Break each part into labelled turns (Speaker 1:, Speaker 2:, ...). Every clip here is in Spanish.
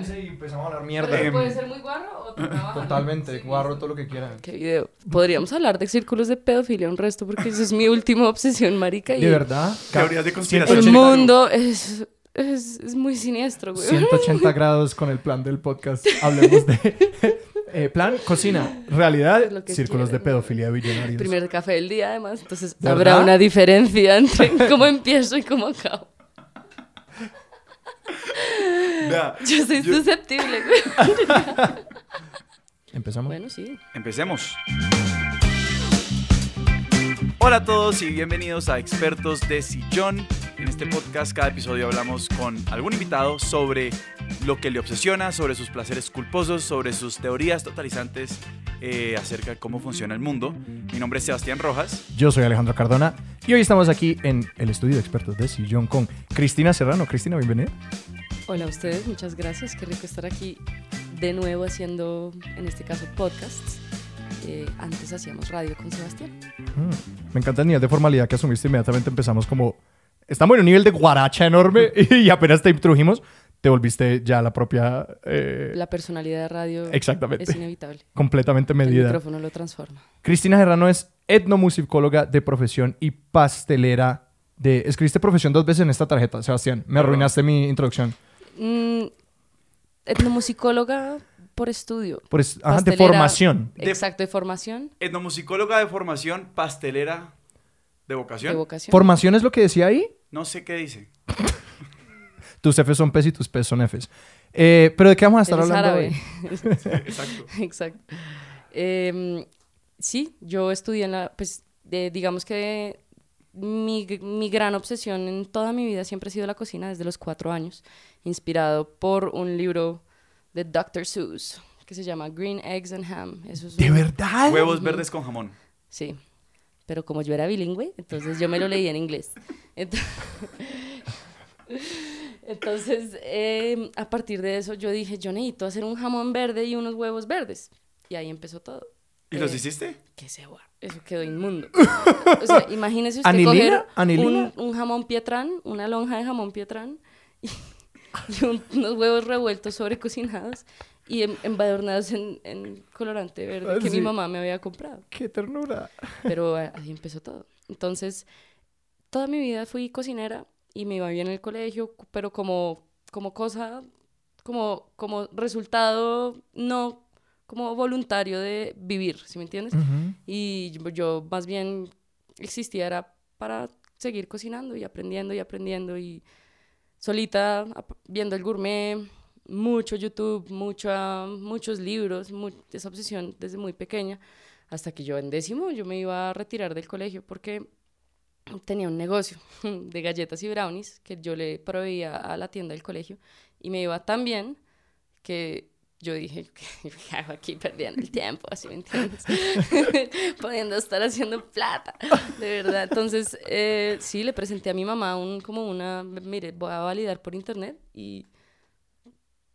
Speaker 1: y empezamos a hablar mierda.
Speaker 2: eso
Speaker 3: Em,
Speaker 2: puede ser muy guarro o te trabajan.
Speaker 1: Totalmente, guarro todo lo que quieran.
Speaker 2: ¿Qué video? Podríamos hablar de círculos de pedofilia un resto porque esa es mi última obsesión, marica. Y
Speaker 1: De verdad,
Speaker 3: Teorías de conspiración.
Speaker 2: el
Speaker 1: 180
Speaker 2: mundo es, es, es muy siniestro, güey.
Speaker 1: 180 grados con el plan del podcast. Hablemos de eh, plan, cocina, realidad, círculos de pedofilia billonarios.
Speaker 2: Primer café del día, además. Entonces
Speaker 1: ¿De
Speaker 2: habrá
Speaker 1: verdad?
Speaker 2: una diferencia entre cómo empiezo y cómo acabo.
Speaker 3: Vea,
Speaker 2: Yo soy
Speaker 3: Yo-
Speaker 2: susceptible.
Speaker 1: Empezamos.
Speaker 2: Bueno, sí.
Speaker 3: Empecemos. Hola a todos y bienvenidos a Expertos de Sillón. En este podcast cada episodio hablamos con algún invitado sobre lo que le obsesiona, sobre sus placeres culposos, sobre sus teorías totalizantes eh, acerca de cómo funciona el mundo. Mi nombre es Sebastián Rojas.
Speaker 1: Yo soy Alejandro Cardona y hoy estamos aquí en el estudio de expertos de Sillón con Cristina Serrano. Cristina, bienvenida.
Speaker 2: Hola a ustedes, muchas gracias. Qué rico estar aquí de nuevo haciendo, en este caso, podcasts. Eh, antes hacíamos radio con Sebastián.
Speaker 1: Mm, Me encanta el nivel de formalidad que asumiste. Inmediatamente empezamos como... Estamos en un nivel de guaracha enorme y apenas te introdujimos, te volviste ya la propia... eh,
Speaker 2: La personalidad de radio
Speaker 1: Exactamente.
Speaker 2: es inevitable.
Speaker 1: completamente
Speaker 2: El
Speaker 1: medida.
Speaker 2: micrófono lo transforma.
Speaker 1: Cristina Serrano es etnomusicóloga de profesión y pastelera de... Escribiste profesión dos veces en esta tarjeta, Sebastián. Me arruinaste mi introducción.
Speaker 2: Mm, etnomusicóloga por estudio.
Speaker 1: Por es- ajá, de formación.
Speaker 3: De-
Speaker 2: Exacto, de formación,
Speaker 3: Etnomusicóloga de formación, pastelera de vocación.
Speaker 2: de vocación.
Speaker 1: ¿Formación es lo que decía ahí?
Speaker 3: No sé qué dice.
Speaker 1: Tus Fs son Ps y tus Ps son Fs. Eh, ¿Pero de qué vamos a estar
Speaker 2: Él es
Speaker 1: hablando
Speaker 2: árabe.
Speaker 1: hoy?
Speaker 3: Exacto.
Speaker 2: Exacto. Em, sí, yo estudié en la, pues, de- digamos que mi, mi gran obsesión en toda mi vida siempre ha sido la cocina desde los cuatro años, inspirado por un libro de Dr. Seuss que se llama Green Eggs and Ham. Eso es
Speaker 1: ¿De
Speaker 2: un-
Speaker 1: verdad?
Speaker 3: Huevos verdes con jamón.
Speaker 2: Sí, pero como yo era bilingüe, entonces yo me lo leí en inglés. Ent- Entonces, eh, a partir de eso, yo dije, yo necesito hacer un jamón verde y unos huevos verdes. Y ahí empezó todo.
Speaker 3: ¿Y los
Speaker 2: Eh,
Speaker 3: hiciste?
Speaker 2: ¿Qué se va? Eso quedó inmundo. O sea, imagínese usted
Speaker 1: ¿Anilina?
Speaker 2: coger
Speaker 1: ¿Anilina?
Speaker 2: un, un jamón pietrán, una lonja de jamón pietrán y, y un- unos huevos revueltos sobrecocinados y em- embadurnados en, en colorante verde
Speaker 1: Ah,
Speaker 2: que
Speaker 1: sí.
Speaker 2: mi mamá me había comprado.
Speaker 1: ¡Qué ternura!
Speaker 2: Pero ahí empezó todo. Entonces, toda mi vida fui cocinera y me iba bien en el colegio, pero como, como cosa, como, como resultado no como voluntario de vivir, ¿sí me entiendes?
Speaker 1: Ujú.
Speaker 2: Y yo, yo más bien existía era para seguir cocinando y aprendiendo y aprendiendo y solita viendo el gourmet, mucho YouTube, mucha, muchos libros, esa obsesión desde muy pequeña, hasta que yo en décimo yo me iba a retirar del colegio porque tenía un negocio de galletas y brownies que yo le proveía a la tienda del colegio y me iba tan bien que yo dije, ¿qué hago aquí perdiendo el tiempo? Así me entiendes, pudiendo estar haciendo plata, de verdad. Entonces, eh, sí, le presenté a mi mamá un, como una, mire, voy a validar por internet y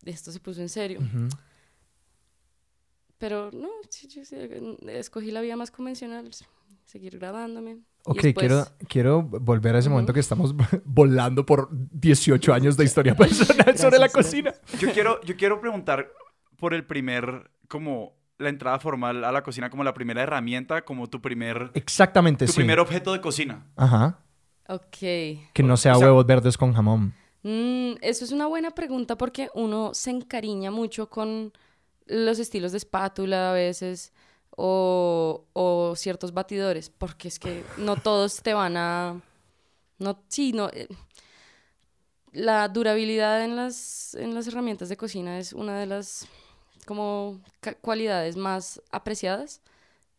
Speaker 2: esto se puso en serio. Pero no, sí, yo sí, escogí la vía más convencional, seguir grabándome.
Speaker 1: Ok,
Speaker 2: después-
Speaker 1: quiero, quiero volver a ese momento que estamos volando por 18 años de historia personal sobre la
Speaker 2: Gracias,
Speaker 1: cocina.
Speaker 3: Yo quiero, yo quiero preguntar por el primer, como la entrada formal a la cocina, como la primera herramienta, como tu primer,
Speaker 1: Exactamente,
Speaker 3: tu
Speaker 1: sí.
Speaker 3: primer objeto de cocina.
Speaker 1: Ajá.
Speaker 2: Ok.
Speaker 1: Que no sea
Speaker 3: O sea-
Speaker 1: huevos verdes con jamón.
Speaker 2: Mm, eso es una buena pregunta porque uno se encariña mucho con los estilos de espátula a veces o, o ciertos batidores, porque es que no todos te van a... No, sí, no, eh, la durabilidad en las, en las herramientas de cocina es una de las como cualidades más apreciadas.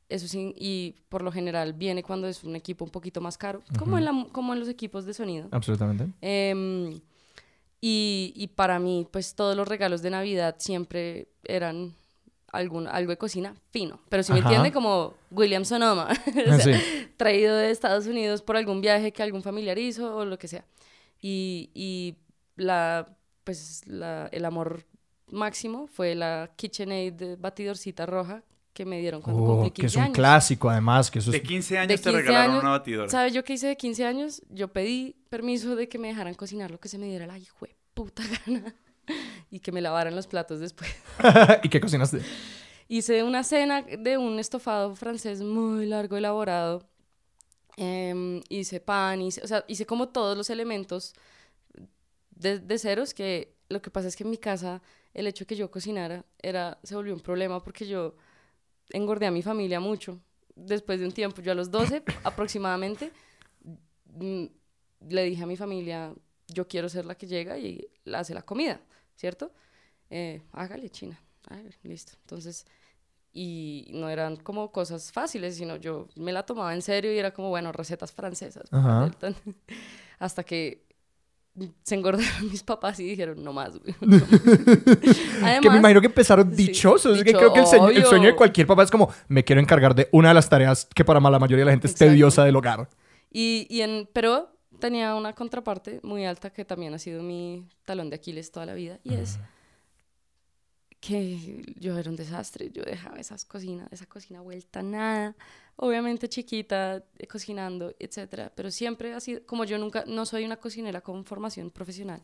Speaker 2: Eso sí, y por lo general viene cuando es un equipo un poquito más caro, como, en la- como en los equipos de sonido.
Speaker 1: Absolutamente.
Speaker 2: Em, y, y para mí, pues todos los regalos de Navidad siempre eran algún, algo de cocina fino. Pero si me entiende, como William Sonoma, o sea,
Speaker 1: Sí.
Speaker 2: traído de Estados Unidos por algún viaje que algún familiar hizo o lo que sea. Y, y la, pues, la, el amor máximo fue la KitchenAid batidorcita roja que me dieron cuando
Speaker 1: Oh,
Speaker 2: cumplí 15
Speaker 1: que es un
Speaker 2: años.
Speaker 1: clásico, además, que eso
Speaker 3: De
Speaker 1: es...
Speaker 3: 15 años
Speaker 2: De
Speaker 3: te
Speaker 2: 15
Speaker 3: regalaron
Speaker 2: años,
Speaker 3: una batidora.
Speaker 2: ¿Sabes yo qué hice de 15 años? Yo pedí permiso de que me dejaran cocinar lo que se me diera la hijo de puta gana. y que me lavaran los platos después.
Speaker 1: ¿Y qué cocinaste?
Speaker 2: Hice una cena de un estofado francés muy largo, elaborado. Em, hice pan, hice, o sea, hice como todos los elementos de, de ceros que lo que pasa es que en mi casa el hecho de que yo cocinara era, se volvió un problema porque yo engordé a mi familia mucho. Después de un tiempo, yo a los 12 aproximadamente, mm, le dije a mi familia, yo quiero ser la que llega y la hace la comida, ¿cierto? Eh, hágale, China. Hágale, listo. Entonces, y no eran como cosas fáciles, sino yo me la tomaba en serio y era como, bueno, recetas francesas.
Speaker 1: Ajá.
Speaker 2: Hasta que se engordaron mis papás y dijeron, no más, güey.
Speaker 1: que me imagino que empezaron
Speaker 2: sí,
Speaker 1: dichosos. es que creo que el, sueño- el
Speaker 2: obvio.
Speaker 1: sueño de cualquier papá es como, me quiero encargar de una de las tareas que para la mayoría de la gente es tediosa del hogar.
Speaker 2: Y, y en, pero tenía una contraparte muy alta que también ha sido mi talón de Aquiles toda la vida y es que yo era un desastre, yo dejaba esas cocinas, esa cocina vuelta nada, obviamente chiquita, eh, cocinando, etcétera, pero siempre sido, como yo nunca, no soy una cocinera con formación profesional,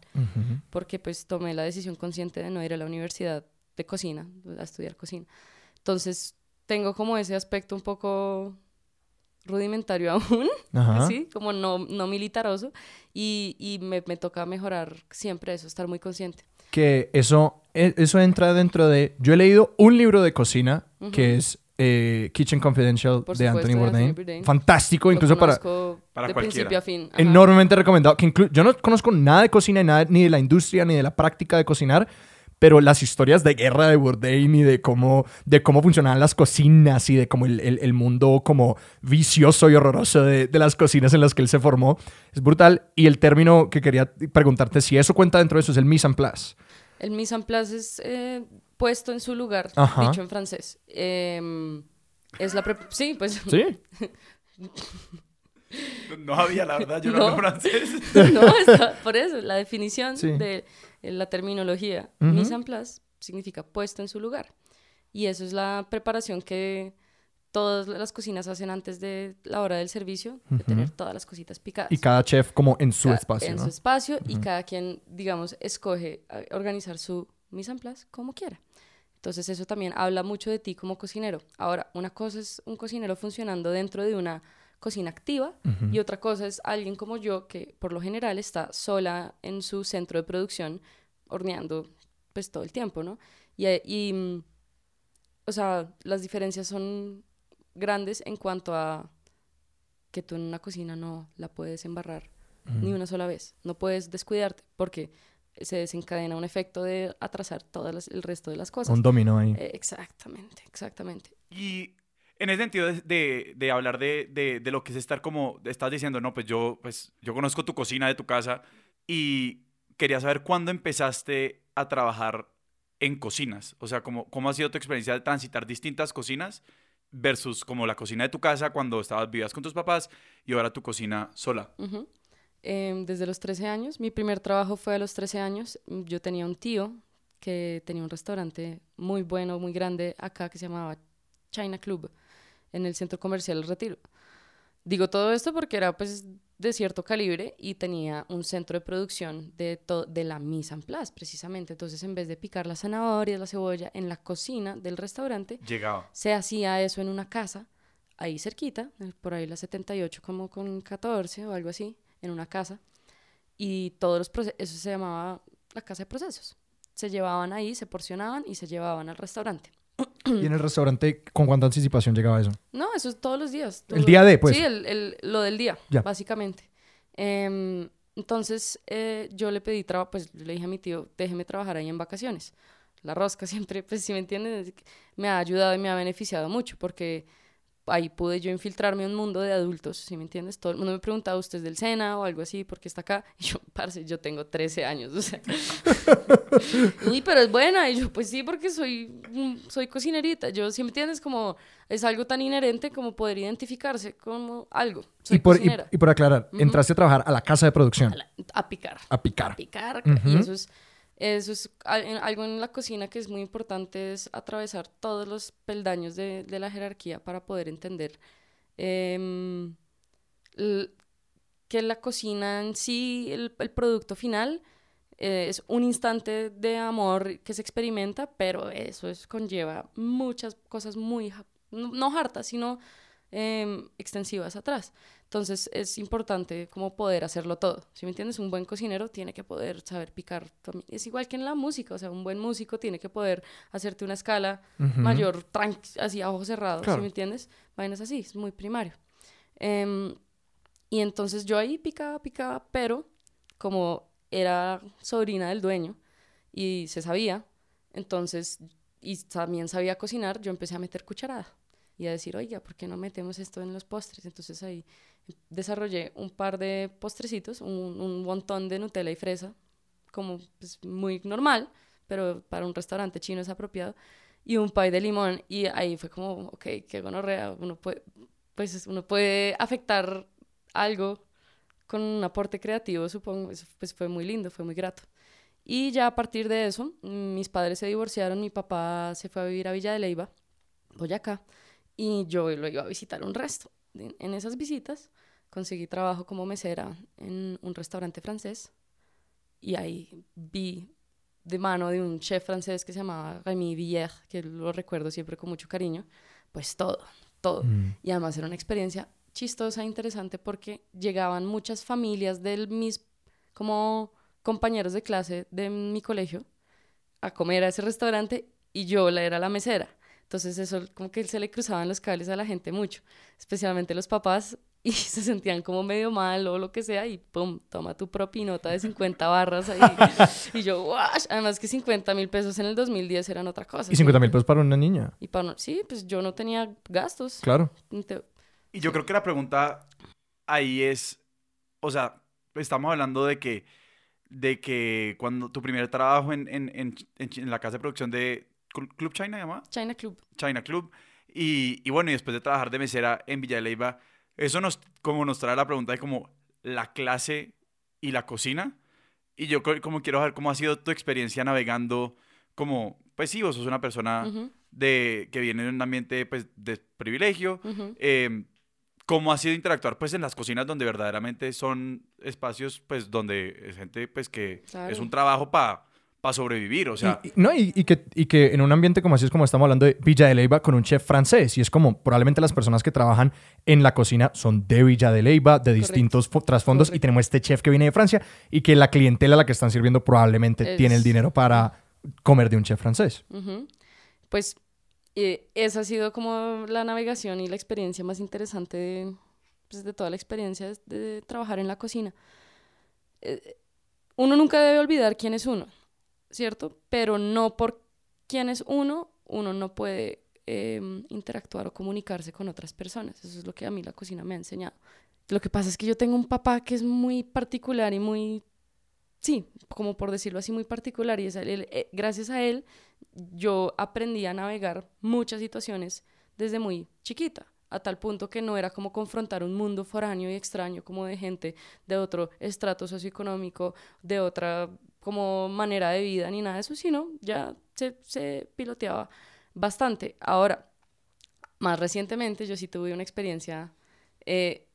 Speaker 2: porque pues tomé la decisión consciente de no ir a la universidad de cocina, a estudiar cocina. Entonces, tengo como ese aspecto un poco rudimentario aún. ¿sí? Como no, no militaroso, y, y me, me toca mejorar siempre eso, estar muy consciente.
Speaker 1: Que eso, e- eso entra dentro de... Yo he leído un libro de cocina que es eh, Kitchen Confidential
Speaker 2: Por
Speaker 1: de
Speaker 2: supuesto,
Speaker 1: Anthony Bourdain. Fantástico,
Speaker 2: Lo
Speaker 1: incluso para...
Speaker 3: para
Speaker 2: de
Speaker 3: cualquiera.
Speaker 2: principio a fin. Ajá.
Speaker 1: Enormemente recomendado. Que yo no conozco nada de cocina, y nada, ni de la industria, ni de la práctica de cocinar, pero las historias de guerra de Bourdain y de cómo, de cómo funcionaban las cocinas y de cómo el, el- el mundo como vicioso y horroroso de, de las cocinas en las que él se formó es brutal. Y el término que quería preguntarte si eso cuenta dentro de eso es el mise en place.
Speaker 2: El mise en place es eh, puesto en su lugar,
Speaker 1: Ajá.
Speaker 2: dicho en francés. Em, es la... pre- sí, pues...
Speaker 1: ¿Sí?
Speaker 3: No había, la verdad, yo no,
Speaker 2: No.
Speaker 3: hablo francés.
Speaker 2: no, está, por eso, la definición
Speaker 1: Sí.
Speaker 2: de la terminología
Speaker 1: Ujú.
Speaker 2: mise en place significa puesto en su lugar. Y eso es la preparación que todas las cocinas hacen antes de la hora del servicio, de tener todas las cositas picadas.
Speaker 1: Y cada chef como en su espacio,
Speaker 2: En
Speaker 1: ¿no?
Speaker 2: su espacio y cada quien, digamos, escoge eh, organizar su mise en place como quiera. Entonces eso también habla mucho de ti como cocinero. Ahora, una cosa es un cocinero funcionando dentro de una cocina activa
Speaker 1: Ujú.
Speaker 2: y otra cosa es alguien como yo que por lo general está sola en su centro de producción horneando pues todo el tiempo, ¿no? Y, eh, y, mm, o sea, las diferencias son grandes en cuanto a que tú en una cocina no la puedes embarrar ni una sola vez. No puedes descuidarte porque se desencadena un efecto de atrasar todo el resto de las cosas.
Speaker 1: Un dominó ahí.
Speaker 2: Eh, exactamente, exactamente.
Speaker 3: Y en ese sentido de, de- hablar de, de- lo que es estar como, estás diciendo, no, pues yo, pues yo conozco tu cocina de tu casa y quería saber cuándo empezaste a trabajar en cocinas. O sea, cómo, cómo ha sido tu experiencia de transitar distintas cocinas versus como la cocina de tu casa cuando estabas vivías con tus papás y ahora tu cocina sola.
Speaker 2: Em, desde los 13 años, mi primer trabajo fue a los 13 años. Mm, Yo tenía un tío que tenía un restaurante muy bueno, muy grande acá que se llamaba China Club en el centro comercial El Retiro. Digo todo esto porque era pues de cierto calibre y tenía un centro de producción de, de la mise en place precisamente. Entonces en vez de picar las zanahorias, la cebolla en la cocina del restaurante,
Speaker 3: Llegaba.
Speaker 2: se hacía eso en una casa, ahí cerquita, eh, por ahí la 78 como con 14 o algo así, en una casa. Y todos los procesos, eso se llamaba la casa de procesos. Se llevaban ahí, se porcionaban y se llevaban al restaurante.
Speaker 1: Y en el restaurante, ¿con cuánta anticipación llegaba eso?
Speaker 2: No, eso es todos los días.
Speaker 1: El día de, pues.
Speaker 2: Sí, el, el- lo del día,
Speaker 1: Ya.
Speaker 2: básicamente. Em, entonces, eh, yo le pedí trabajo, pues le dije a mi tío, déjeme trabajar ahí en vacaciones. La rosca siempre, pues si me entienden, me ha ayudado y me ha beneficiado mucho porque ahí pude yo infiltrarme en un mundo de adultos, si me entiendes? Todo el mundo me preguntaba, ¿usted es del SENA o algo así? porque está acá? Y yo, parce, yo tengo 13 años, o sea. Uy, pero es buena. Y yo, pues sí, porque soy, mm, soy cocinerita. Yo, si me entiendes, como es algo tan inherente como poder identificarse como algo. Soy
Speaker 1: Y por, y, por aclarar, entraste a trabajar a la casa de producción,
Speaker 2: A, la- a picar.
Speaker 1: a picar.
Speaker 2: A picar. Y eso es, eso es algo en la cocina que es muy importante, es atravesar todos los peldaños de, de la jerarquía para poder entender em, que la cocina en sí, el, el producto final, eh, es un instante de amor que se experimenta, pero eso es, conlleva muchas cosas muy, no, no hartas, sino em, extensivas atrás. Entonces es importante como poder hacerlo todo. Si me entiendes, un buen cocinero tiene que poder saber picar. también. Es igual que en la música, o sea, un buen músico tiene que poder hacerte una escala
Speaker 1: Ujú.
Speaker 2: mayor, tranqui- así a ojos cerrados,
Speaker 1: Claro.
Speaker 2: ¿sí me entiendes? Vainas así, es muy primario. Em, y entonces yo ahí picaba, picaba, pero como era sobrina del dueño y se sabía, entonces, y también sabía cocinar, yo empecé a meter cucharada y a decir, oiga, ¿por qué no metemos esto en los postres? Entonces ahí desarrollé un par de postrecitos, un, un montón de Nutella y fresa, como pues, muy normal, pero para un restaurante chino es apropiado, y un pie de limón, y ahí fue como, ok, qué gonorrea, uno puede, pues uno puede afectar algo con un aporte creativo, supongo, eso, pues fue muy lindo, fue muy grato. Y ya a partir de eso, mis padres se divorciaron, mi papá se fue a vivir a Villa de Leyva, Boyacá, y yo lo iba a visitar un resto. En, esas visitas conseguí trabajo como mesera en un restaurante francés y ahí vi de mano de un chef francés que se llamaba Rémi Villiers, que lo recuerdo siempre con mucho cariño, pues todo, todo.
Speaker 1: Mm.
Speaker 2: Y además era una experiencia chistosa e interesante porque llegaban muchas familias de mis como compañeros de clase de mi colegio a comer a ese restaurante y yo la era la mesera. Entonces eso como que se le cruzaban los cables a la gente mucho, especialmente los papás y se sentían como medio mal o lo que sea y pum, toma tu propinota de 50 barras ahí. y yo, ¡wash! Además que 50 mil pesos en el 2010 eran otra cosa.
Speaker 1: Y 50 mil pesos para una niña.
Speaker 2: Y para, no- sí, pues yo no tenía gastos.
Speaker 1: Claro.
Speaker 3: Y yo creo que la pregunta ahí es, o sea, estamos hablando de que, de que cuando tu primer trabajo en, en, en, en la casa de producción de Club China, ¿se llama?
Speaker 2: China Club.
Speaker 3: China Club, y, y bueno, y después de trabajar de mesera en Villa de Leyva, eso nos, como nos trae la pregunta de como la clase y la cocina, y yo co- como quiero saber cómo ha sido tu experiencia navegando, como, pues sí, vos sos una persona de, que viene de un ambiente pues, de privilegio, eh, cómo ha sido interactuar pues en las cocinas donde verdaderamente son espacios pues donde es gente pues que
Speaker 2: Claro.
Speaker 3: es un trabajo para sobrevivir, o sea,
Speaker 1: y, y- no, y, y que, y que en un ambiente como así es como estamos hablando de Villa de Leyva con un chef francés. Y es como probablemente las personas que trabajan en la cocina son de Villa de Leyva, de distintos fo- trasfondos. Y
Speaker 2: Correcto.
Speaker 1: tenemos este chef que viene de Francia y que la clientela a la que están sirviendo probablemente
Speaker 2: Es-
Speaker 1: tiene el dinero para comer de un chef francés.
Speaker 2: Pues eh, esa ha sido como la navegación y la experiencia más interesante de, pues, de toda la experiencia de, de trabajar en la cocina. Eh, uno nunca debe olvidar quién es uno, ¿cierto? Pero no por quién es uno, uno no puede em, interactuar o comunicarse con otras personas. Eso es lo que a mí la cocina me ha enseñado. Lo que pasa es que yo tengo un papá que es muy particular y muy, sí, como por decirlo así, muy particular. Y es él- eh, gracias a él yo aprendí a navegar muchas situaciones desde muy chiquita, a tal punto que no era como confrontar un mundo foráneo y extraño, como de gente de otro estrato socioeconómico, de otra como manera de vida, ni nada de eso, sino ya se, se piloteaba bastante. Ahora, más recientemente, yo sí tuve una experiencia eh,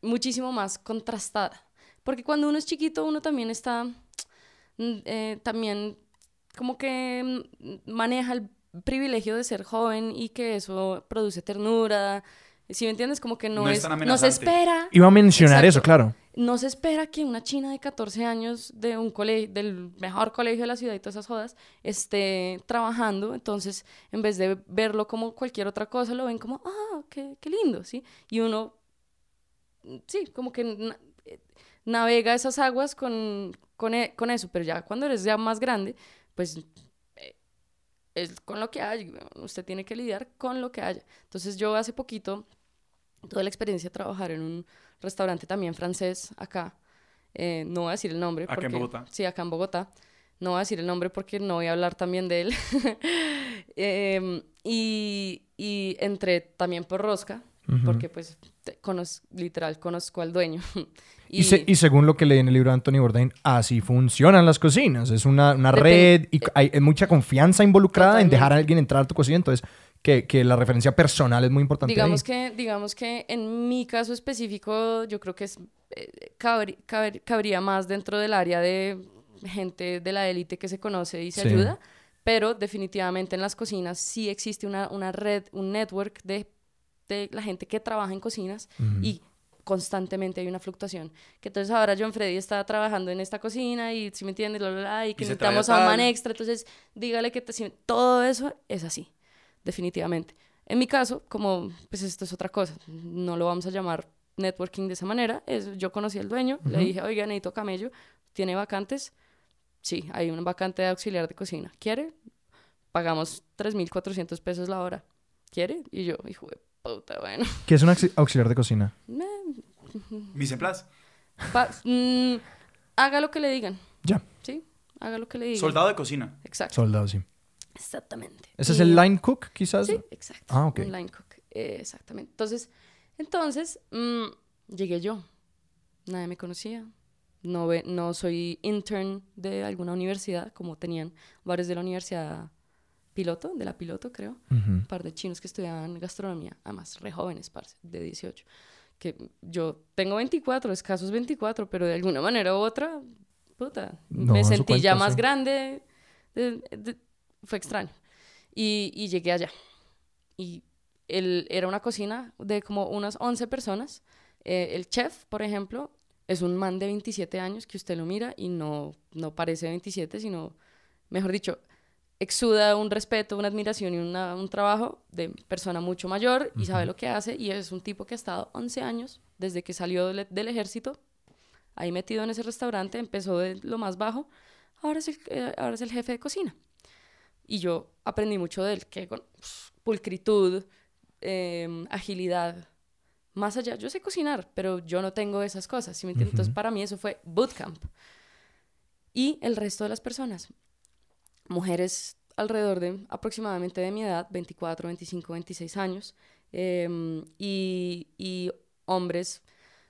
Speaker 2: muchísimo más contrastada, porque cuando uno es chiquito, uno también está, mm, eh, también como que mm, maneja el privilegio de ser joven y que eso produce ternura. Si me entiendes, como que no,
Speaker 3: No es
Speaker 2: es,
Speaker 3: tan
Speaker 2: no se espera,
Speaker 1: Iba a mencionar
Speaker 2: Exacto.
Speaker 1: eso, claro.
Speaker 2: No se espera que una china de 14 años de un colegio, del mejor colegio de la ciudad y todas esas jodas, esté trabajando. Entonces, en vez de verlo como cualquier otra cosa, lo ven como, ah, qué, qué lindo, ¿sí? Y uno, sí, como que eh, navega esas aguas con, con, e- con eso, pero ya cuando eres ya más grande, pues eh, es con lo que hay, usted tiene que lidiar con lo que haya. Entonces yo hace poquito tuve la experiencia de trabajar en un restaurante también francés acá, eh, no voy a decir el nombre.
Speaker 3: Acá en
Speaker 2: porque-
Speaker 3: Bogotá.
Speaker 2: Sí, acá en Bogotá. No voy a decir el nombre porque no voy a hablar también de él. Em, y, y entré también por Rosca,
Speaker 1: Ujú.
Speaker 2: porque pues te- conoz- literal conozco al dueño.
Speaker 1: Y, se- y según lo que leí en el libro de Anthony Bourdain, así funcionan las cocinas. Es una, una red y hay, mucha confianza involucrada en dejar a alguien entrar a tu cocina. Entonces, que, que la referencia personal es muy importante.
Speaker 2: digamos
Speaker 1: ahí.
Speaker 2: que, digamos que en mi caso específico, yo creo que es, eh, cabría más dentro del área de gente de la élite que se conoce y se
Speaker 1: Sí.
Speaker 2: ayuda, pero definitivamente en las cocinas sí existe una, una red, un network de, de la gente que trabaja en cocinas
Speaker 1: Ujú.
Speaker 2: y constantemente hay una fluctuación. Que entonces ahora John Freddy está trabajando en esta cocina y si me entiendes, bla, bla, bla, y que
Speaker 3: Y
Speaker 2: necesitamos a un man extra, entonces dígale que te- si- todo eso es así, definitivamente. En mi caso, como pues esto es otra cosa, no lo vamos a llamar networking de esa manera, es, yo conocí al dueño, le
Speaker 1: Ujú.
Speaker 2: dije, oiga, necesito camello, ¿tiene vacantes? Sí, hay una vacante de auxiliar de cocina. ¿Quiere? Pagamos 3.400 pesos la hora. ¿Quiere? Y yo, hijo de puta, bueno.
Speaker 1: ¿Qué es un auxi- auxiliar de cocina?
Speaker 3: Mise
Speaker 2: mm, haga lo que le digan,
Speaker 1: Ya,
Speaker 2: ¿sí? Haga lo que le digan.
Speaker 3: Soldado de cocina.
Speaker 2: Exacto.
Speaker 1: soldado, sí.
Speaker 2: Exactamente.
Speaker 1: ¿Ese es el line cook, quizás?
Speaker 2: Sí, exacto.
Speaker 1: Ah, ok.
Speaker 2: Un line cook. eh, exactamente. Entonces, entonces mm, llegué yo. Nadie me conocía. No, ve- no soy intern de alguna universidad, como tenían varios de la universidad piloto, de la piloto, creo. Un par de chinos que estudiaban gastronomía, además, re jóvenes, parce, de 18. Que yo tengo 24, escasos 24, pero de alguna manera u otra, puta,
Speaker 1: No,
Speaker 2: me sentí ya más grande. de- de- fue extraño. Y, y llegué allá. Y el, era una cocina de como unas 11 personas. Eh, el chef, por ejemplo, es un man de 27 años que usted lo mira y no, no parece 27, sino, mejor dicho, exuda un respeto, una admiración y una- un trabajo de persona mucho mayor y sabe lo que hace y es un tipo que ha estado 11 años desde que salió del, del ejército, ahí metido en ese restaurante, empezó de lo más bajo, ahora es el, eh, ahora es el jefe de cocina. Y yo aprendí mucho de él, que con pf, pulcritud, em, agilidad, más allá, yo sé cocinar, pero yo no tengo esas cosas, ¿sí me entiendes? Entonces para mí eso fue bootcamp. Y el resto de las personas, mujeres alrededor de aproximadamente de mi edad, 24, 25, 26 años, em, y, y hombres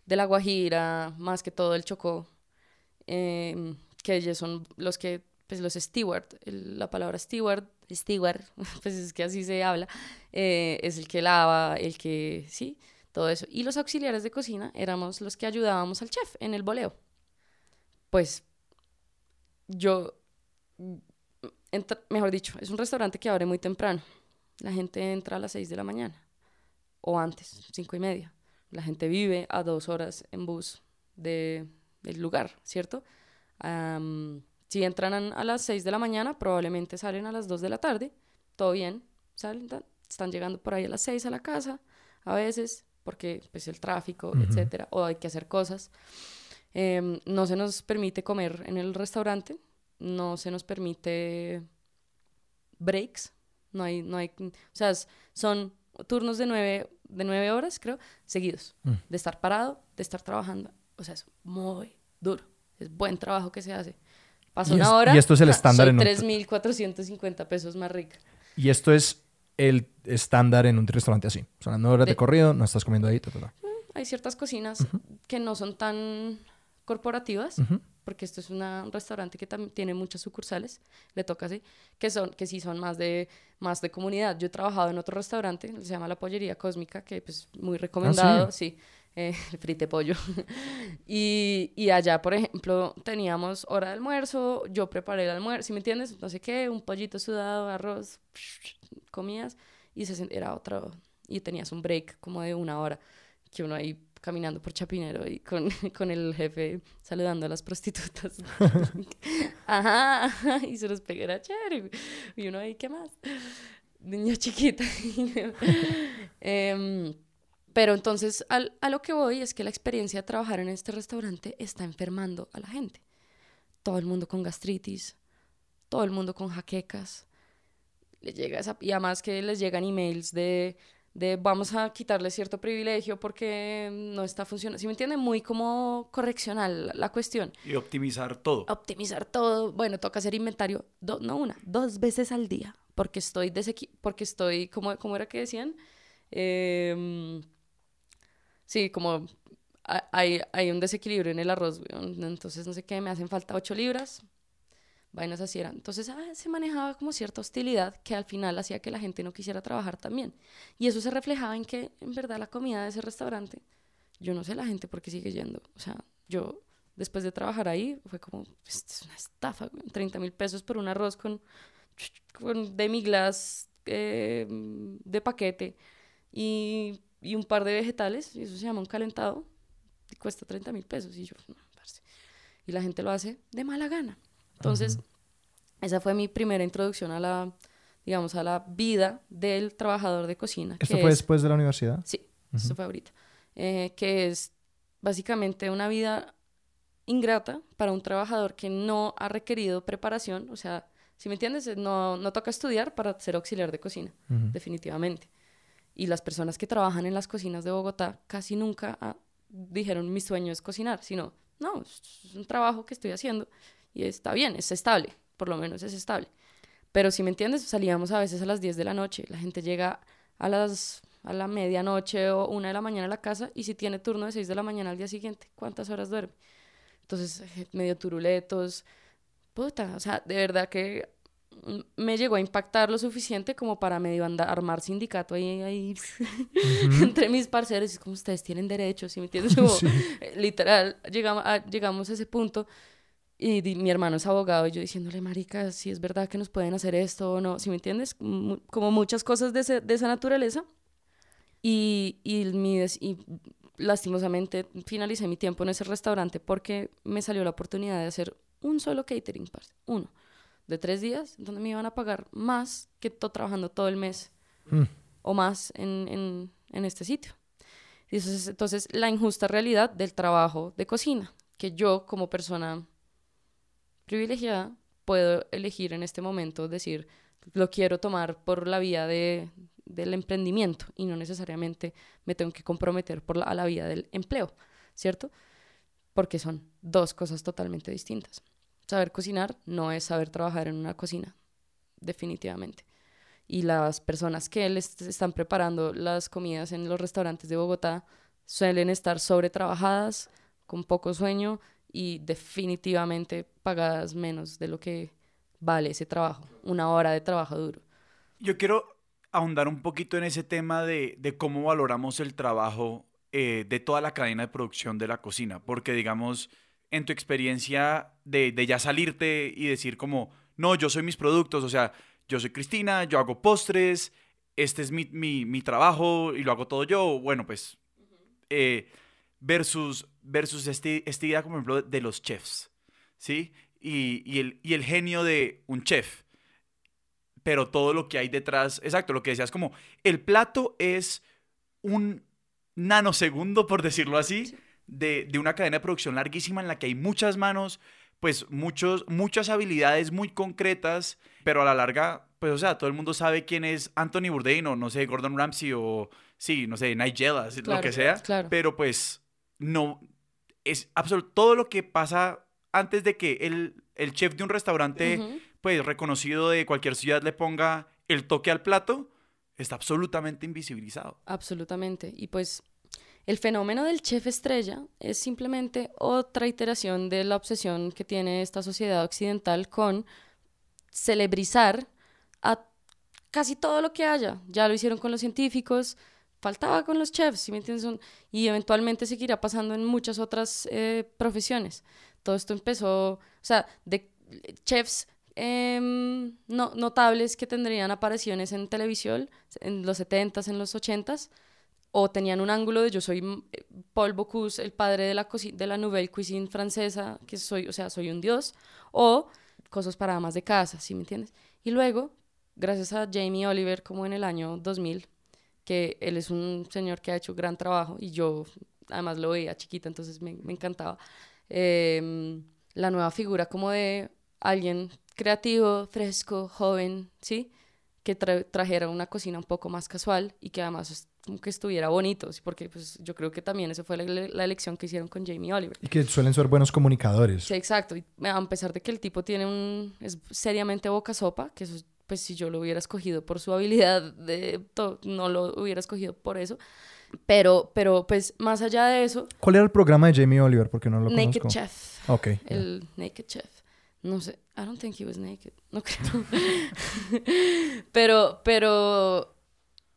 Speaker 2: de La Guajira, más que todo el Chocó, em, que ellos son los que, pues los steward, el- la palabra steward, steward, pues es que así se habla, eh, es el que lava, el que, sí, todo eso. Y los auxiliares de cocina éramos los que ayudábamos al chef en el boleo. Pues yo, mejor dicho, es un restaurante que abre muy temprano. La gente entra a las 6 de la mañana o antes, cinco y media. La gente vive a dos horas en bus de, del lugar, ¿cierto? Si entran a, las 6 de la mañana, probablemente salen a las 2 de la tarde, todo bien, salen, están llegando por ahí a las 6 a la casa, a veces, porque pues el tráfico,
Speaker 1: Ujú.
Speaker 2: etcétera, o hay que hacer cosas. Em, no se nos permite comer en el restaurante, no se nos permite breaks, no hay, no hay, o sea, son turnos de nueve, de nueve horas, creo, seguidos,
Speaker 1: Mm.
Speaker 2: de estar parado, de estar trabajando, o sea, es muy duro, es buen trabajo que se hace. Pasa
Speaker 1: Y
Speaker 2: una
Speaker 1: es-
Speaker 2: hora,
Speaker 1: y esto es el
Speaker 2: ja,
Speaker 1: estándar
Speaker 2: soy
Speaker 1: en un-
Speaker 2: 3.450 pesos más rica.
Speaker 1: Y esto es el estándar en un restaurante así. Son las nueve horas de,
Speaker 2: De-
Speaker 1: corrido, no estás comiendo ahí, ta, ta, ta.
Speaker 2: Hay ciertas cocinas que no son tan corporativas,
Speaker 1: Ujú.
Speaker 2: porque esto es una- un restaurante que también tiene muchas sucursales, le toca así, que son que sí son más de más de comunidad. Yo he trabajado en otro restaurante, se llama La Pollería Cósmica, que pues muy recomendado, sí, eh, el frite pollo. y, y allá, por ejemplo, teníamos hora de almuerzo, yo preparé el almuerzo, ¿sí me entiendes? No sé qué, un pollito sudado, arroz, comías y se era otro y tenías un break como de una hora que uno ahí caminando por Chapinero y con, con el jefe saludando a las prostitutas. ajá, ajá, y se los pega era chévere. Y uno ahí, ¿qué más? Niña chiquita. Em, pero entonces al- a lo que voy es que la experiencia de trabajar en este restaurante está enfermando a la gente. Todo el mundo con gastritis, todo el mundo con jaquecas. Le llega esa, y además que les llegan emails de, de vamos a quitarle cierto privilegio porque no está funcionando. ¿Sí me entienden? Muy como correccional la, la cuestión.
Speaker 3: Y optimizar todo.
Speaker 2: Optimizar todo. Bueno, toca hacer inventario, do- no una, dos veces al día. Porque estoy, desequi porque estoy, ¿cómo, cómo era que decían? Em, sí, como ha- hay, hay un desequilibrio en el arroz, entonces no sé qué, me hacen falta 8 libras, vainas así eran. Entonces ah, se manejaba como cierta hostilidad que al final hacía que la gente no quisiera trabajar también. Y eso se reflejaba en que en verdad la comida de ese restaurante, yo no sé la gente por qué sigue yendo. O sea, yo después de trabajar ahí, fue como, esto es una estafa, güey, 30 mil pesos por un arroz con, con demi-glace eh, de paquete y, y un par de vegetales, y eso se llama un calentado, y cuesta 30 mil pesos. Y yo, no, parce. Y la gente lo hace de mala gana. Entonces, esa fue mi primera introducción a la, digamos, a la vida del trabajador de cocina.
Speaker 1: ¿Esto fue
Speaker 2: es-
Speaker 1: después de la universidad?
Speaker 2: Sí, eso fue ahorita. Eh, que es básicamente una vida ingrata para un trabajador que no ha requerido preparación. O sea, si me entiendes, no, no toca estudiar para ser auxiliar de cocina, definitivamente. Y las personas que trabajan en las cocinas de Bogotá casi nunca ah, dijeron mi sueño es cocinar, sino, no, es un trabajo que estoy haciendo y está bien, es estable, por lo menos es estable. Pero si me entiendes, salíamos a veces a las 10 de la noche, la gente llega a las a la medianoche o una de la mañana a la casa y si tiene turno de 6 de la mañana al día siguiente, ¿cuántas horas duerme? Entonces, eh, medio turuletos, puta, o sea, de verdad que me llegó a impactar lo suficiente como para medio anda- armar sindicato ahí, ahí entre mis parceros, es como ustedes tienen derechos, ¿sí me entiendes? Como, eh, literal, llegamos a, llegamos a ese punto y di- mi hermano es abogado y yo diciéndole, marica, si es verdad que nos pueden hacer esto o no, ¿sí me entiendes? Mu- Como muchas cosas de, ese- de esa naturaleza. Y, y, mi y lastimosamente finalicé mi tiempo en ese restaurante porque me salió la oportunidad de hacer un solo catering, parce, uno, de tres días, donde me iban a pagar más que to- trabajando todo el mes
Speaker 1: Mm.
Speaker 2: o más en, en, en este sitio. Y eso es, entonces, la injusta realidad del trabajo de cocina, que yo como persona privilegiada puedo elegir en este momento, decir, lo quiero tomar por la vía de, del emprendimiento y no necesariamente me tengo que comprometer por la, a la vía del empleo, ¿cierto? Porque son dos cosas totalmente distintas. Saber cocinar no es saber trabajar en una cocina, definitivamente. Y las personas que les están preparando las comidas en los restaurantes de Bogotá suelen estar sobretrabajadas, con poco sueño y definitivamente pagadas menos de lo que vale ese trabajo, una hora de trabajo duro.
Speaker 3: Yo quiero ahondar un poquito en ese tema de, de cómo valoramos el trabajo eh, de toda la cadena de producción de la cocina, porque digamos, en tu experiencia de, de ya salirte y decir como, no, yo soy mis productos, o sea, yo soy Cristina, yo hago postres, este es mi, mi, mi trabajo y lo hago todo yo, bueno, pues, eh, versus, versus este, esta idea, como ejemplo, de los chefs, ¿sí? Y, y, el, y el genio de un chef pero todo lo que hay detrás, exacto, lo que decías, como el plato es un nanosegundo, por decirlo así, de, de una cadena de producción larguísima en la que hay muchas manos, pues muchos, muchas habilidades muy concretas, pero a la larga, pues o sea, todo el mundo sabe quién es Anthony Bourdain o no sé, Gordon Ramsay o sí, no sé, Nigella, lo
Speaker 2: Claro,
Speaker 3: que sea,
Speaker 2: claro.
Speaker 3: pero pues no, es absoluto, todo lo que pasa antes de que el, el chef de un restaurante pues reconocido de cualquier ciudad le ponga el toque al plato, está absolutamente invisibilizado.
Speaker 2: Absolutamente. Y pues el fenómeno del chef estrella es simplemente otra iteración de la obsesión que tiene esta sociedad occidental con celebrizar a casi todo lo que haya. Ya lo hicieron con los científicos, faltaba con los chefs, ¿sí me entiendes? Y eventualmente seguirá pasando en muchas otras eh, profesiones. Todo esto empezó, o sea, de chefs em, no, notables que tendrían apariciones en televisión en los 70s, en los 80s, o tenían un ángulo de yo soy mm, eh, Paul Bocuse, el padre de la, de la nouvelle cuisine francesa, que soy, o sea, soy un dios, o cosas para amas de casa, ¿sí me entiendes? Y luego, gracias a Jamie Oliver, como en el año 2000, que él es un señor que ha hecho gran trabajo y yo además lo veía chiquita, entonces me, me encantaba. Em, la nueva figura como de alguien creativo, fresco, joven, ¿sí? Que tra- trajera una cocina un poco más casual y que además como que estuviera bonito, ¿sí? porque pues, yo creo que también esa fue la, la elección que hicieron con Jamie Oliver.
Speaker 1: Y que suelen ser buenos comunicadores.
Speaker 2: Sí, exacto. Y a pesar de que el tipo tiene un... es seriamente boca sopa, que eso, pues si yo lo hubiera escogido por su habilidad, de no lo hubiera escogido por eso. Pero, pero pues más allá de eso,
Speaker 1: ¿Cuál era el programa de Jamie Oliver? Porque no lo
Speaker 2: Naked
Speaker 1: conozco.
Speaker 2: Chef.
Speaker 1: Ok.
Speaker 2: El Naked Chef. No sé, I don't think he was naked. No creo. pero, pero,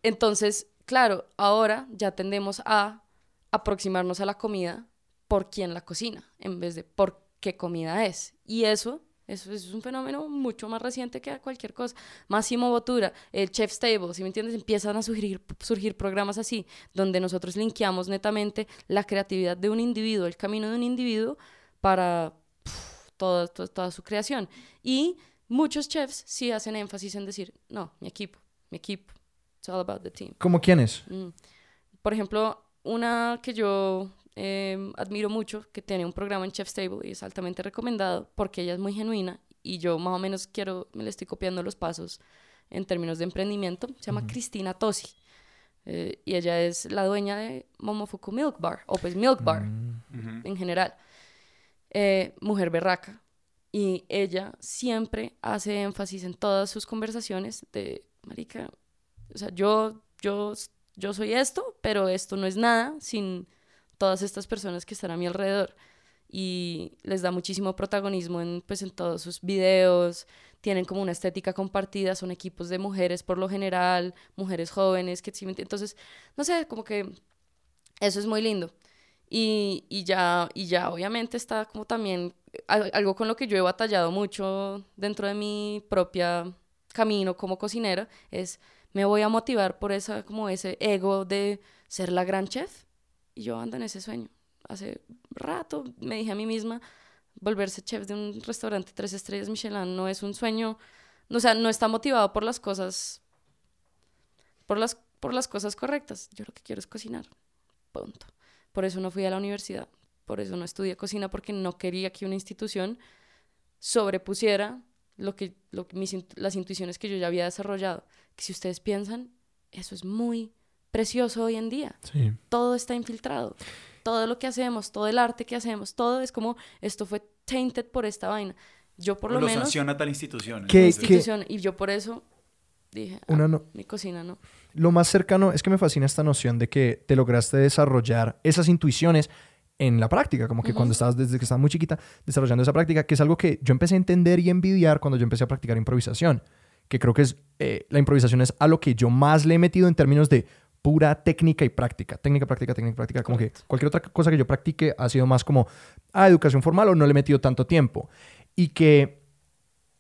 Speaker 2: entonces, claro, ahora ya tendemos a aproximarnos a la comida por quién la cocina, en vez de por qué comida es. Y eso, eso, es un fenómeno mucho más reciente que cualquier cosa. Máximo Botura, el Chef's Table, si me entiendes, empiezan a surgir, surgir programas así, donde nosotros linkeamos netamente la creatividad de un individuo, el camino de un individuo para toda, toda, toda su creación. Y muchos chefs sí hacen énfasis en decir, no, mi equipo, mi equipo, it's all about the team.
Speaker 1: ¿Cómo quiénes?
Speaker 2: Mm. Por ejemplo, una que yo eh, admiro mucho, que tiene un programa en Chef's Table y es altamente recomendado porque ella es muy genuina y yo más o menos quiero, me le estoy copiando los pasos en términos de emprendimiento. Se llama Cristina Tosi. Eh, y ella es la dueña de Momofuku Milk Bar, o pues Milk Bar
Speaker 1: Mm.
Speaker 2: en general. Eh, mujer berraca. Y ella siempre hace énfasis en todas sus conversaciones de, marica, o sea, yo, yo, yo soy esto, pero esto no es nada sin todas estas personas que están a mi alrededor. Y les da muchísimo protagonismo en, pues, en todos sus videos, tienen como una estética compartida, son equipos de mujeres por lo general, mujeres jóvenes, que entonces, no sé, como que eso es muy lindo. Y, y ya, y ya obviamente está como también al- algo con lo que yo he batallado mucho dentro de mi propia camino como cocinera, es me voy a motivar por esa, como ese ego de ser la gran chef. Y yo ando en ese sueño. Hace rato me dije a mí misma, volverse chef de un restaurante tres estrellas Michelin no es un sueño, o sea, no está motivado por las cosas, por las, por las cosas correctas. Yo lo que quiero es cocinar. Punto. Por eso no fui a la universidad, por eso no estudié cocina, porque no quería que una institución sobrepusiera lo que, lo mis, las intuiciones que yo ya había desarrollado. Que si ustedes piensan, eso es muy precioso hoy en día.
Speaker 1: Sí.
Speaker 2: Todo está infiltrado. Todo lo que hacemos, todo el arte que hacemos, todo es como esto fue tainted por esta vaina. Yo por
Speaker 3: O
Speaker 2: lo,
Speaker 3: lo
Speaker 2: menos
Speaker 3: sanciona tal institución.
Speaker 1: ¿Qué-
Speaker 3: entonces-
Speaker 2: institución y yo por eso dije, ah,
Speaker 1: Una no-
Speaker 2: mi cocina no.
Speaker 1: Lo más cercano es que me fascina esta noción de que te lograste desarrollar esas intuiciones en la práctica, como que cuando estabas desde que estabas muy chiquita desarrollando esa práctica, que es algo que yo empecé a entender y envidiar cuando yo empecé a practicar improvisación, que creo que es eh, la improvisación es a lo que yo más le he metido en términos de pura técnica y práctica, técnica, práctica, técnica, práctica, como que cualquier otra cosa que yo practique ha sido más como a educación formal o no le he metido tanto tiempo y que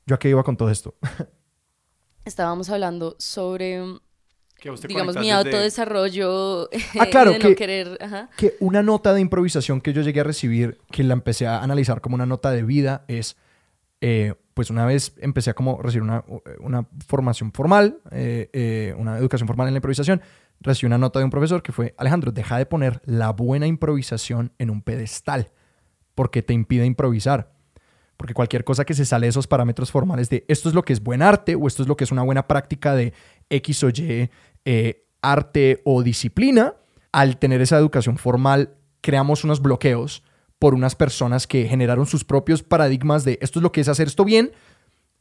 Speaker 1: yo a qué iba con todo esto.
Speaker 2: Estábamos hablando sobre, digamos, mi autodesarrollo
Speaker 1: Ah, claro,
Speaker 2: de
Speaker 1: que-
Speaker 2: no querer, ajá.
Speaker 1: que una nota de improvisación que yo llegué a recibir, que la empecé a analizar como una nota de vida, es, eh, pues una vez empecé a como recibir una, una formación formal, eh, eh, una educación formal en la improvisación, recibí una nota de un profesor que fue, Alejandro, deja de poner la buena improvisación en un pedestal, porque te impide improvisar. Porque cualquier cosa que se sale de esos parámetros formales de esto es lo que es buen arte o esto es lo que es una buena práctica de X o Y eh, arte o disciplina, al tener esa educación formal creamos unos bloqueos por unas personas que generaron sus propios paradigmas de esto es lo que es hacer esto bien,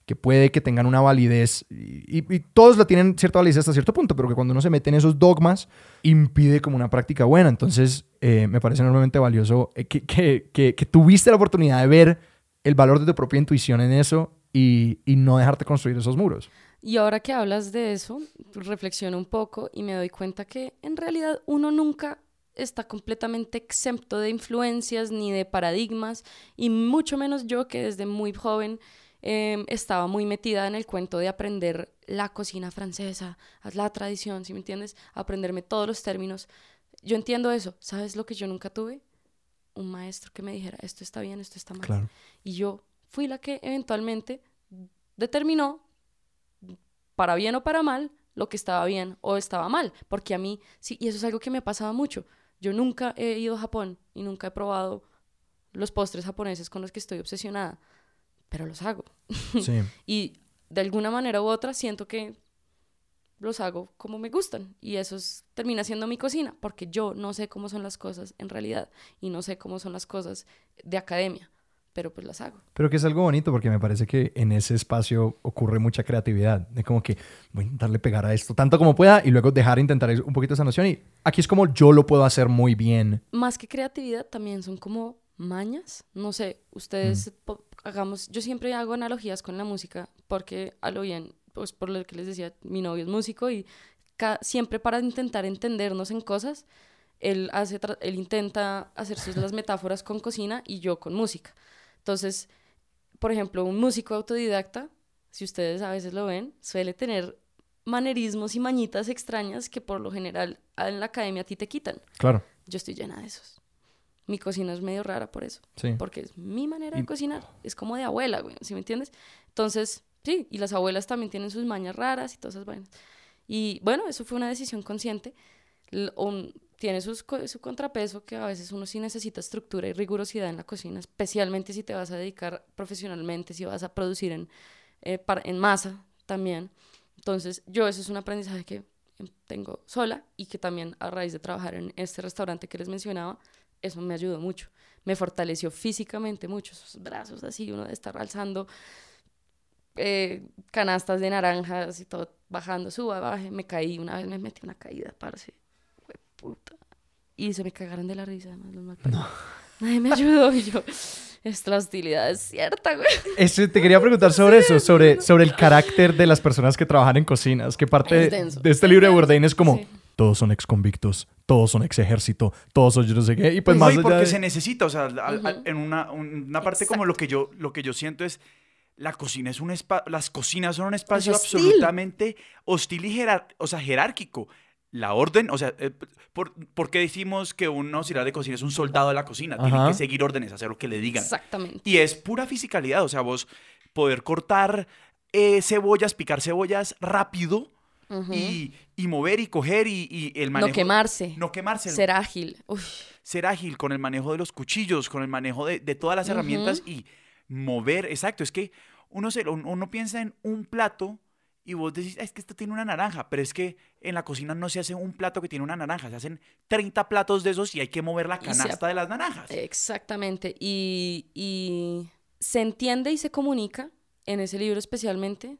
Speaker 1: que puede que tengan una validez y, todos la tienen cierta validez hasta cierto punto, pero que cuando uno se mete en esos dogmas impide como una práctica buena. Entonces eh, me parece enormemente valioso eh, que, que- que- que tuviste la oportunidad de ver el valor de tu propia intuición en eso y, y no dejarte construir esos muros.
Speaker 2: Y ahora que hablas de eso, reflexiono un poco y me doy cuenta que en realidad uno nunca está completamente exento de influencias ni de paradigmas y mucho menos yo que desde muy joven eh, estaba muy metida en el cuento de aprender la cocina francesa, la tradición, si me entiendes? Aprenderme todos los términos. Yo entiendo eso. ¿Sabes lo que yo nunca tuve? Un maestro que me dijera, esto está bien, esto está mal.
Speaker 1: Claro.
Speaker 2: Y yo fui la que eventualmente determinó, para bien o para mal, lo que estaba bien o estaba mal. Porque a mí, sí, y eso es algo que me pasaba mucho. Yo nunca he ido a Japón y nunca he probado los postres japoneses con los que estoy obsesionada, pero los hago.
Speaker 1: Sí.
Speaker 2: Y de alguna manera u otra siento que los hago como me gustan. Y eso es- termina siendo mi cocina, porque yo no sé cómo son las cosas en realidad y no sé cómo son las cosas de academia, pero pues las hago.
Speaker 1: Pero que es algo bonito porque me parece que en ese espacio ocurre mucha creatividad. De como que voy a intentarle pegar a esto tanto como pueda y luego dejar intentar un poquito esa noción. Y aquí es como yo lo puedo hacer muy bien.
Speaker 2: más que creatividad, también son como mañas. No sé, ustedes po- hagamos. Yo siempre hago analogías con la música porque a lo bien, pues por lo que les decía, mi novio es músico y siempre para intentar entendernos en cosas, él, hace, él intenta hacer sus las metáforas con cocina y yo con música. Entonces, por ejemplo, un músico autodidacta, si ustedes a veces lo ven, suele tener manerismos y mañitas extrañas que por lo general en la academia a ti te quitan.
Speaker 1: Claro,
Speaker 2: Yo estoy llena de esos. Mi cocina es medio rara por eso,
Speaker 1: sí.
Speaker 2: porque es mi manera
Speaker 1: Y-
Speaker 2: de cocinar. Es como de abuela, güey, ¿sí me entiendes? Entonces, sí, y las abuelas también tienen sus mañas raras y todas esas vainas. Y bueno, eso fue una decisión consciente. Un- tiene sus, su contrapeso que a veces uno sí necesita estructura y rigurosidad en la cocina, especialmente si te vas a dedicar profesionalmente, si vas a producir en, eh, en masa también. Entonces, yo eso es un aprendizaje que tengo sola y que también a raíz de trabajar en este restaurante que les mencionaba, eso me ayudó mucho. Me fortaleció físicamente mucho, esos brazos así, uno de estar alzando eh, canastas de naranjas y todo, bajando, suba, baje, me caí, una vez me metí una caída, parce, puta. Y se me cagaron de la risa, además, los malparidos. Nadie me ayudó y yo, esta hostilidad es cierta, güey.
Speaker 1: Ese, te quería preguntar sobre eso, sobre, sobre el carácter de las personas que trabajan en cocinas. Que parte
Speaker 2: Es
Speaker 1: de, este libro de Bourdain es como,
Speaker 2: Sí.
Speaker 1: todos son ex convictos, todos son ex ejército, todos son yo no sé qué. Y pues
Speaker 3: No,
Speaker 1: más allá
Speaker 3: porque
Speaker 1: de-
Speaker 3: se necesita, o sea, al- al- en una, un- una parte como lo que yo lo que yo siento es la cocina es un espacio, las cocinas son un espacio
Speaker 2: hostil.
Speaker 3: absolutamente hostil y jerar- o sea, jerárquico. La orden, o sea, eh, ¿por, por qué decimos que un auxiliar de cocina es un soldado de la cocina? Tiene que seguir órdenes, hacer lo que le digan.
Speaker 2: Exactamente.
Speaker 3: Y es pura fisicalidad, o sea, vos poder cortar eh, cebollas, picar cebollas rápido y, y mover y coger y, y el manejo.
Speaker 2: no quemarse,
Speaker 3: No quemarse.
Speaker 2: ser ágil.
Speaker 3: Ser ágil con el manejo de los cuchillos, con el manejo de, de todas las herramientas y mover. Exacto, es que uno, se, uno uno piensa en un plato y vos decís, "Ah, es que esto tiene una naranja, pero es que en la cocina no se hace un plato que tiene una naranja, se hacen 30 platos de esos y hay que mover la canasta de las naranjas.
Speaker 2: Exactamente. Y, y se entiende y se comunica en ese libro especialmente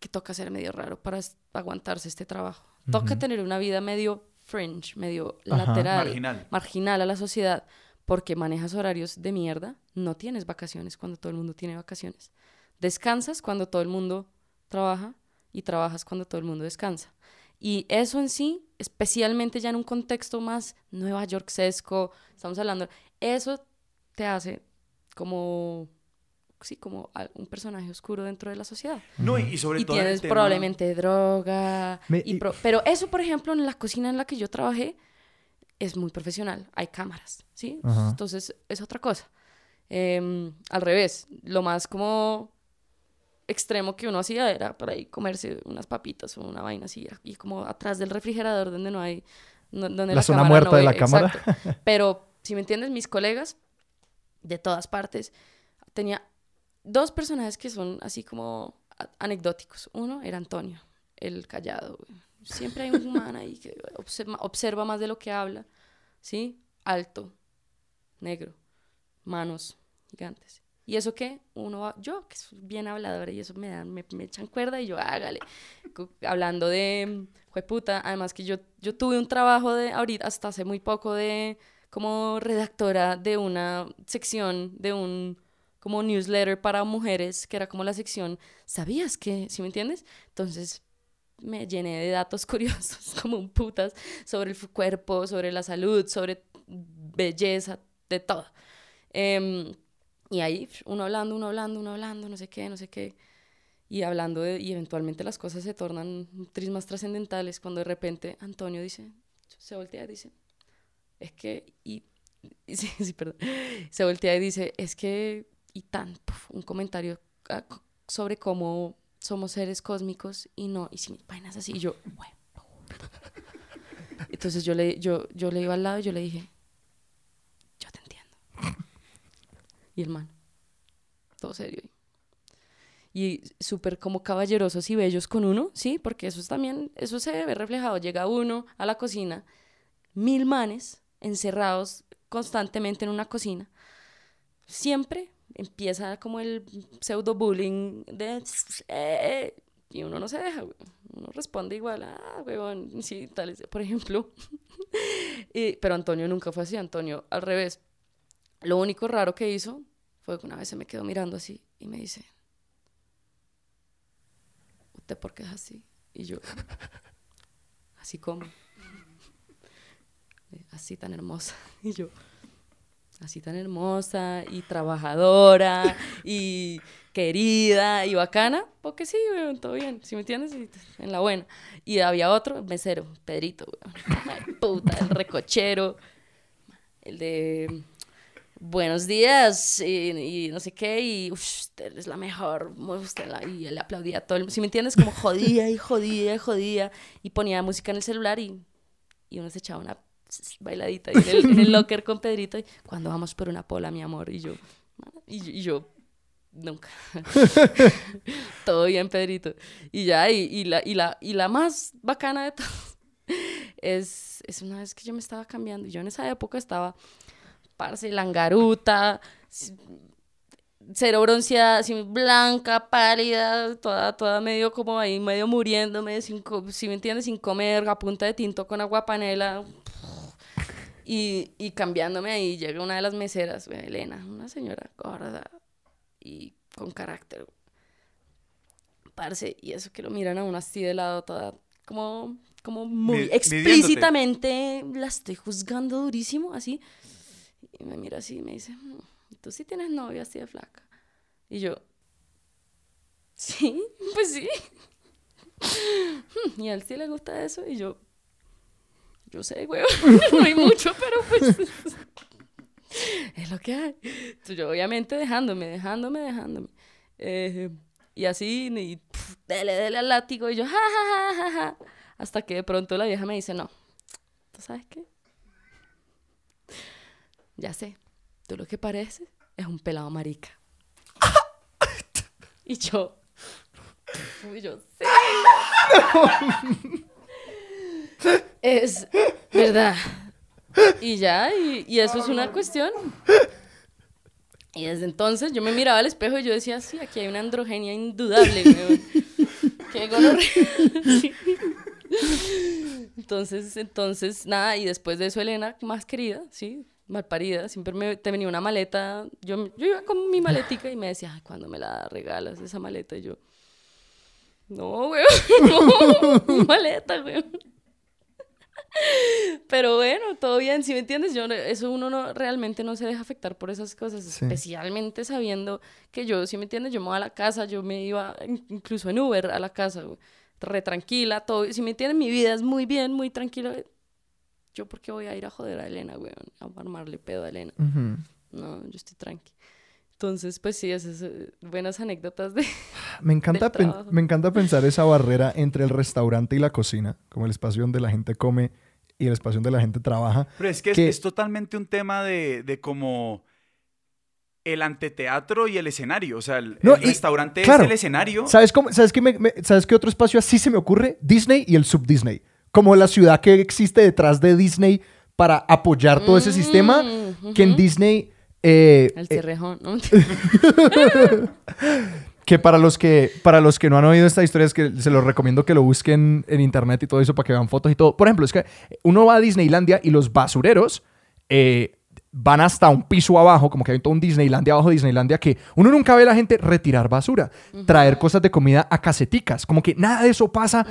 Speaker 2: que toca ser medio raro para aguantarse este trabajo. Toca
Speaker 1: Ujú.
Speaker 2: tener una vida medio fringe, medio
Speaker 1: Ajá.
Speaker 2: lateral,
Speaker 3: Marginal.
Speaker 2: marginal a la sociedad, porque manejas horarios de mierda, no tienes vacaciones cuando todo el mundo tiene vacaciones. Descansas cuando todo el mundo trabaja y trabajas cuando todo el mundo descansa. Y eso en sí, especialmente ya en un contexto más Nueva York sesco, estamos hablando, eso te hace como, sí, como a- un personaje oscuro dentro de la sociedad.
Speaker 3: No, y, y sobre
Speaker 2: Y
Speaker 3: todo.
Speaker 2: tienes
Speaker 3: tema-
Speaker 2: probablemente droga.
Speaker 1: Me-
Speaker 2: y
Speaker 1: y-
Speaker 2: pro- pero eso, por ejemplo, en la cocina en la que yo trabajé, es muy profesional. Hay cámaras, ¿sí?
Speaker 1: Ajá.
Speaker 2: Entonces, es otra cosa. Em, al revés, lo más como extremo que uno hacía era por ahí comerse unas papitas o una vaina así, y como atrás del refrigerador donde no hay... no- donde
Speaker 1: La zona muerta
Speaker 2: no
Speaker 1: de
Speaker 2: ve,
Speaker 1: la cámara.
Speaker 2: exacto. Pero, si me entiendes, mis colegas de todas partes, tenía dos personajes que son así como anecdóticos. Uno era Antonio, el callado. güey. Siempre hay un man ahí que observa, observa más de lo que habla, ¿sí? Alto, negro, manos gigantes. ¿Y eso qué? Uno va, yo que soy bien habladora y eso me dan, me, me echan cuerda y yo hágale. Hablando de, jueputa, además que yo, yo tuve un trabajo de ahorita, hasta hace muy poco de como redactora de una sección de un como newsletter para mujeres, que era como la sección, ¿sabías que? ¿Sí me entiendes? Entonces me llené de datos curiosos como un putas sobre el cuerpo, sobre la salud, sobre belleza, de todo. Em, y ahí uno hablando, uno hablando, uno hablando, no sé qué, no sé qué. Y hablando de, y eventualmente las cosas se tornan más trascendentales cuando de repente Antonio dice, se voltea y dice, es que, y, y sí, sí, perdón, se voltea y dice, es que, y tan, puf, un comentario ah, sobre cómo somos seres cósmicos y no, y si vainas así, y yo, bueno. Entonces yo le, yo, yo le iba al lado y yo le dije, yo te entiendo. Y el man, todo serio. Y súper como caballerosos y bellos con uno, ¿sí? Porque eso es también, eso se ve reflejado. Llega uno a la cocina, mil manes encerrados constantemente en una cocina. Siempre empieza como el pseudo bullying de "Eh", y uno no se deja, güey. uno responde igual, ah, huevón, sí, tal, por ejemplo. Y- pero Antonio nunca fue así, Antonio al revés. Lo único raro que hizo fue que una vez se me quedó mirando así y me dice, ¿usted por qué es así? Y yo, así como. así tan hermosa. Y yo, así tan hermosa y trabajadora y querida y bacana, porque sí, weón, todo bien, si me entiendes, en la buena. Y había otro, mesero, Pedrito, weón. Ay, puta, el recochero, el de buenos días y, y no sé qué, y "Uf, usted es la mejor, usted la-", y él aplaudía a todo el si me entiendes, como jodía y jodía y jodía, y ponía música en el celular y, y uno se echaba una bailadita en el, en el locker con Pedrito, y cuando vamos por una pola, mi amor, y yo, y, y yo, nunca. Todo bien, Pedrito. Y ya, y, y la, y, la, y la más bacana de todas es, es una vez que yo me estaba cambiando. Yo en esa época estaba, parce, langaruta, cero bronceada, así blanca, pálida, toda, toda medio como ahí, medio muriéndome, sin, si me entiendes, sin comer, a punta de tinto con agua panela. Y, y cambiándome ahí, llega una de las meseras, Elena, una señora gorda y con carácter. Parce, y eso que lo miran a uno así de lado, toda como, como muy
Speaker 3: Mi- midiéndote.
Speaker 2: explícitamente la estoy juzgando durísimo, así. Y me mira así y me dice, "Mm, tú sí tienes novia así de flaca. Y yo, sí, pues sí. Y a él sí le gusta eso. Y yo, yo sé, güey, no hay mucho, pero pues es lo que hay. Entonces, yo obviamente dejándome, dejándome, dejándome. Eh, y así, y pf, dele, dele al látigo, y yo, ja, ja, ja, ja, ja. Hasta que de pronto la vieja me dice, no, ¿tú sabes qué? Ya sé, tú lo que pareces es un pelado marica. y yo, y yo, sí. es verdad. Y ya, y, y eso es una cuestión. Y desde entonces yo me miraba al espejo y yo decía, sí, aquí hay una androgenia indudable, weón. Qué. Sí. Entonces, entonces, nada, y después de eso Elena, más querida, sí, malparida, siempre me te venía una maleta, yo, yo iba con mi maletica y me decía, ay, ¿cuándo me la regalas esa maleta? Y yo, no, weón, no, mi maleta, weón. Pero bueno, todo bien, si me entiendes, yo eso uno no realmente no se deja afectar por esas cosas,
Speaker 1: Sí.
Speaker 2: especialmente sabiendo que yo, si me entiendes, yo me iba a la casa, yo me iba in- incluso en Uber a la casa, re tranquila, todo, si me entiendes, mi vida es muy bien, muy tranquila. Yo por qué voy a ir a joder a Elena, güey, a armarle pedo a Elena.
Speaker 1: Ujú.
Speaker 2: No, yo estoy tranqui. Entonces, pues sí, esas eh, buenas anécdotas de...
Speaker 1: Me encanta,
Speaker 2: del
Speaker 1: pen- me encanta pensar esa barrera entre el restaurante y la cocina, como el espacio donde la gente come y el espacio donde la gente trabaja.
Speaker 3: Pero es que es,
Speaker 1: que-
Speaker 3: es totalmente un tema de, de como el anteteatro y el escenario. O sea, el,
Speaker 1: No,
Speaker 3: el
Speaker 1: y-
Speaker 3: restaurante
Speaker 1: claro.
Speaker 3: es el escenario.
Speaker 1: ¿Sabes, cómo, sabes, qué me- me- ¿Sabes qué otro espacio así se me ocurre? Disney y el sub-Disney. Como la ciudad que existe detrás de Disney para apoyar todo ese sistema,
Speaker 2: Mm,
Speaker 1: que en. Disney... eh,
Speaker 2: El
Speaker 1: eh,
Speaker 2: cerrejón, ¿no?
Speaker 1: que para los que para los que no han oído esta historia es que se los recomiendo que lo busquen en internet y todo eso para que vean fotos y todo. Por ejemplo, es que uno va a Disneylandia y los basureros eh, van hasta un piso abajo, como que hay todo un Disneylandia abajo de Disneylandia que uno nunca ve a la gente retirar basura, traer cosas de comida a caseticas, como que nada de eso pasa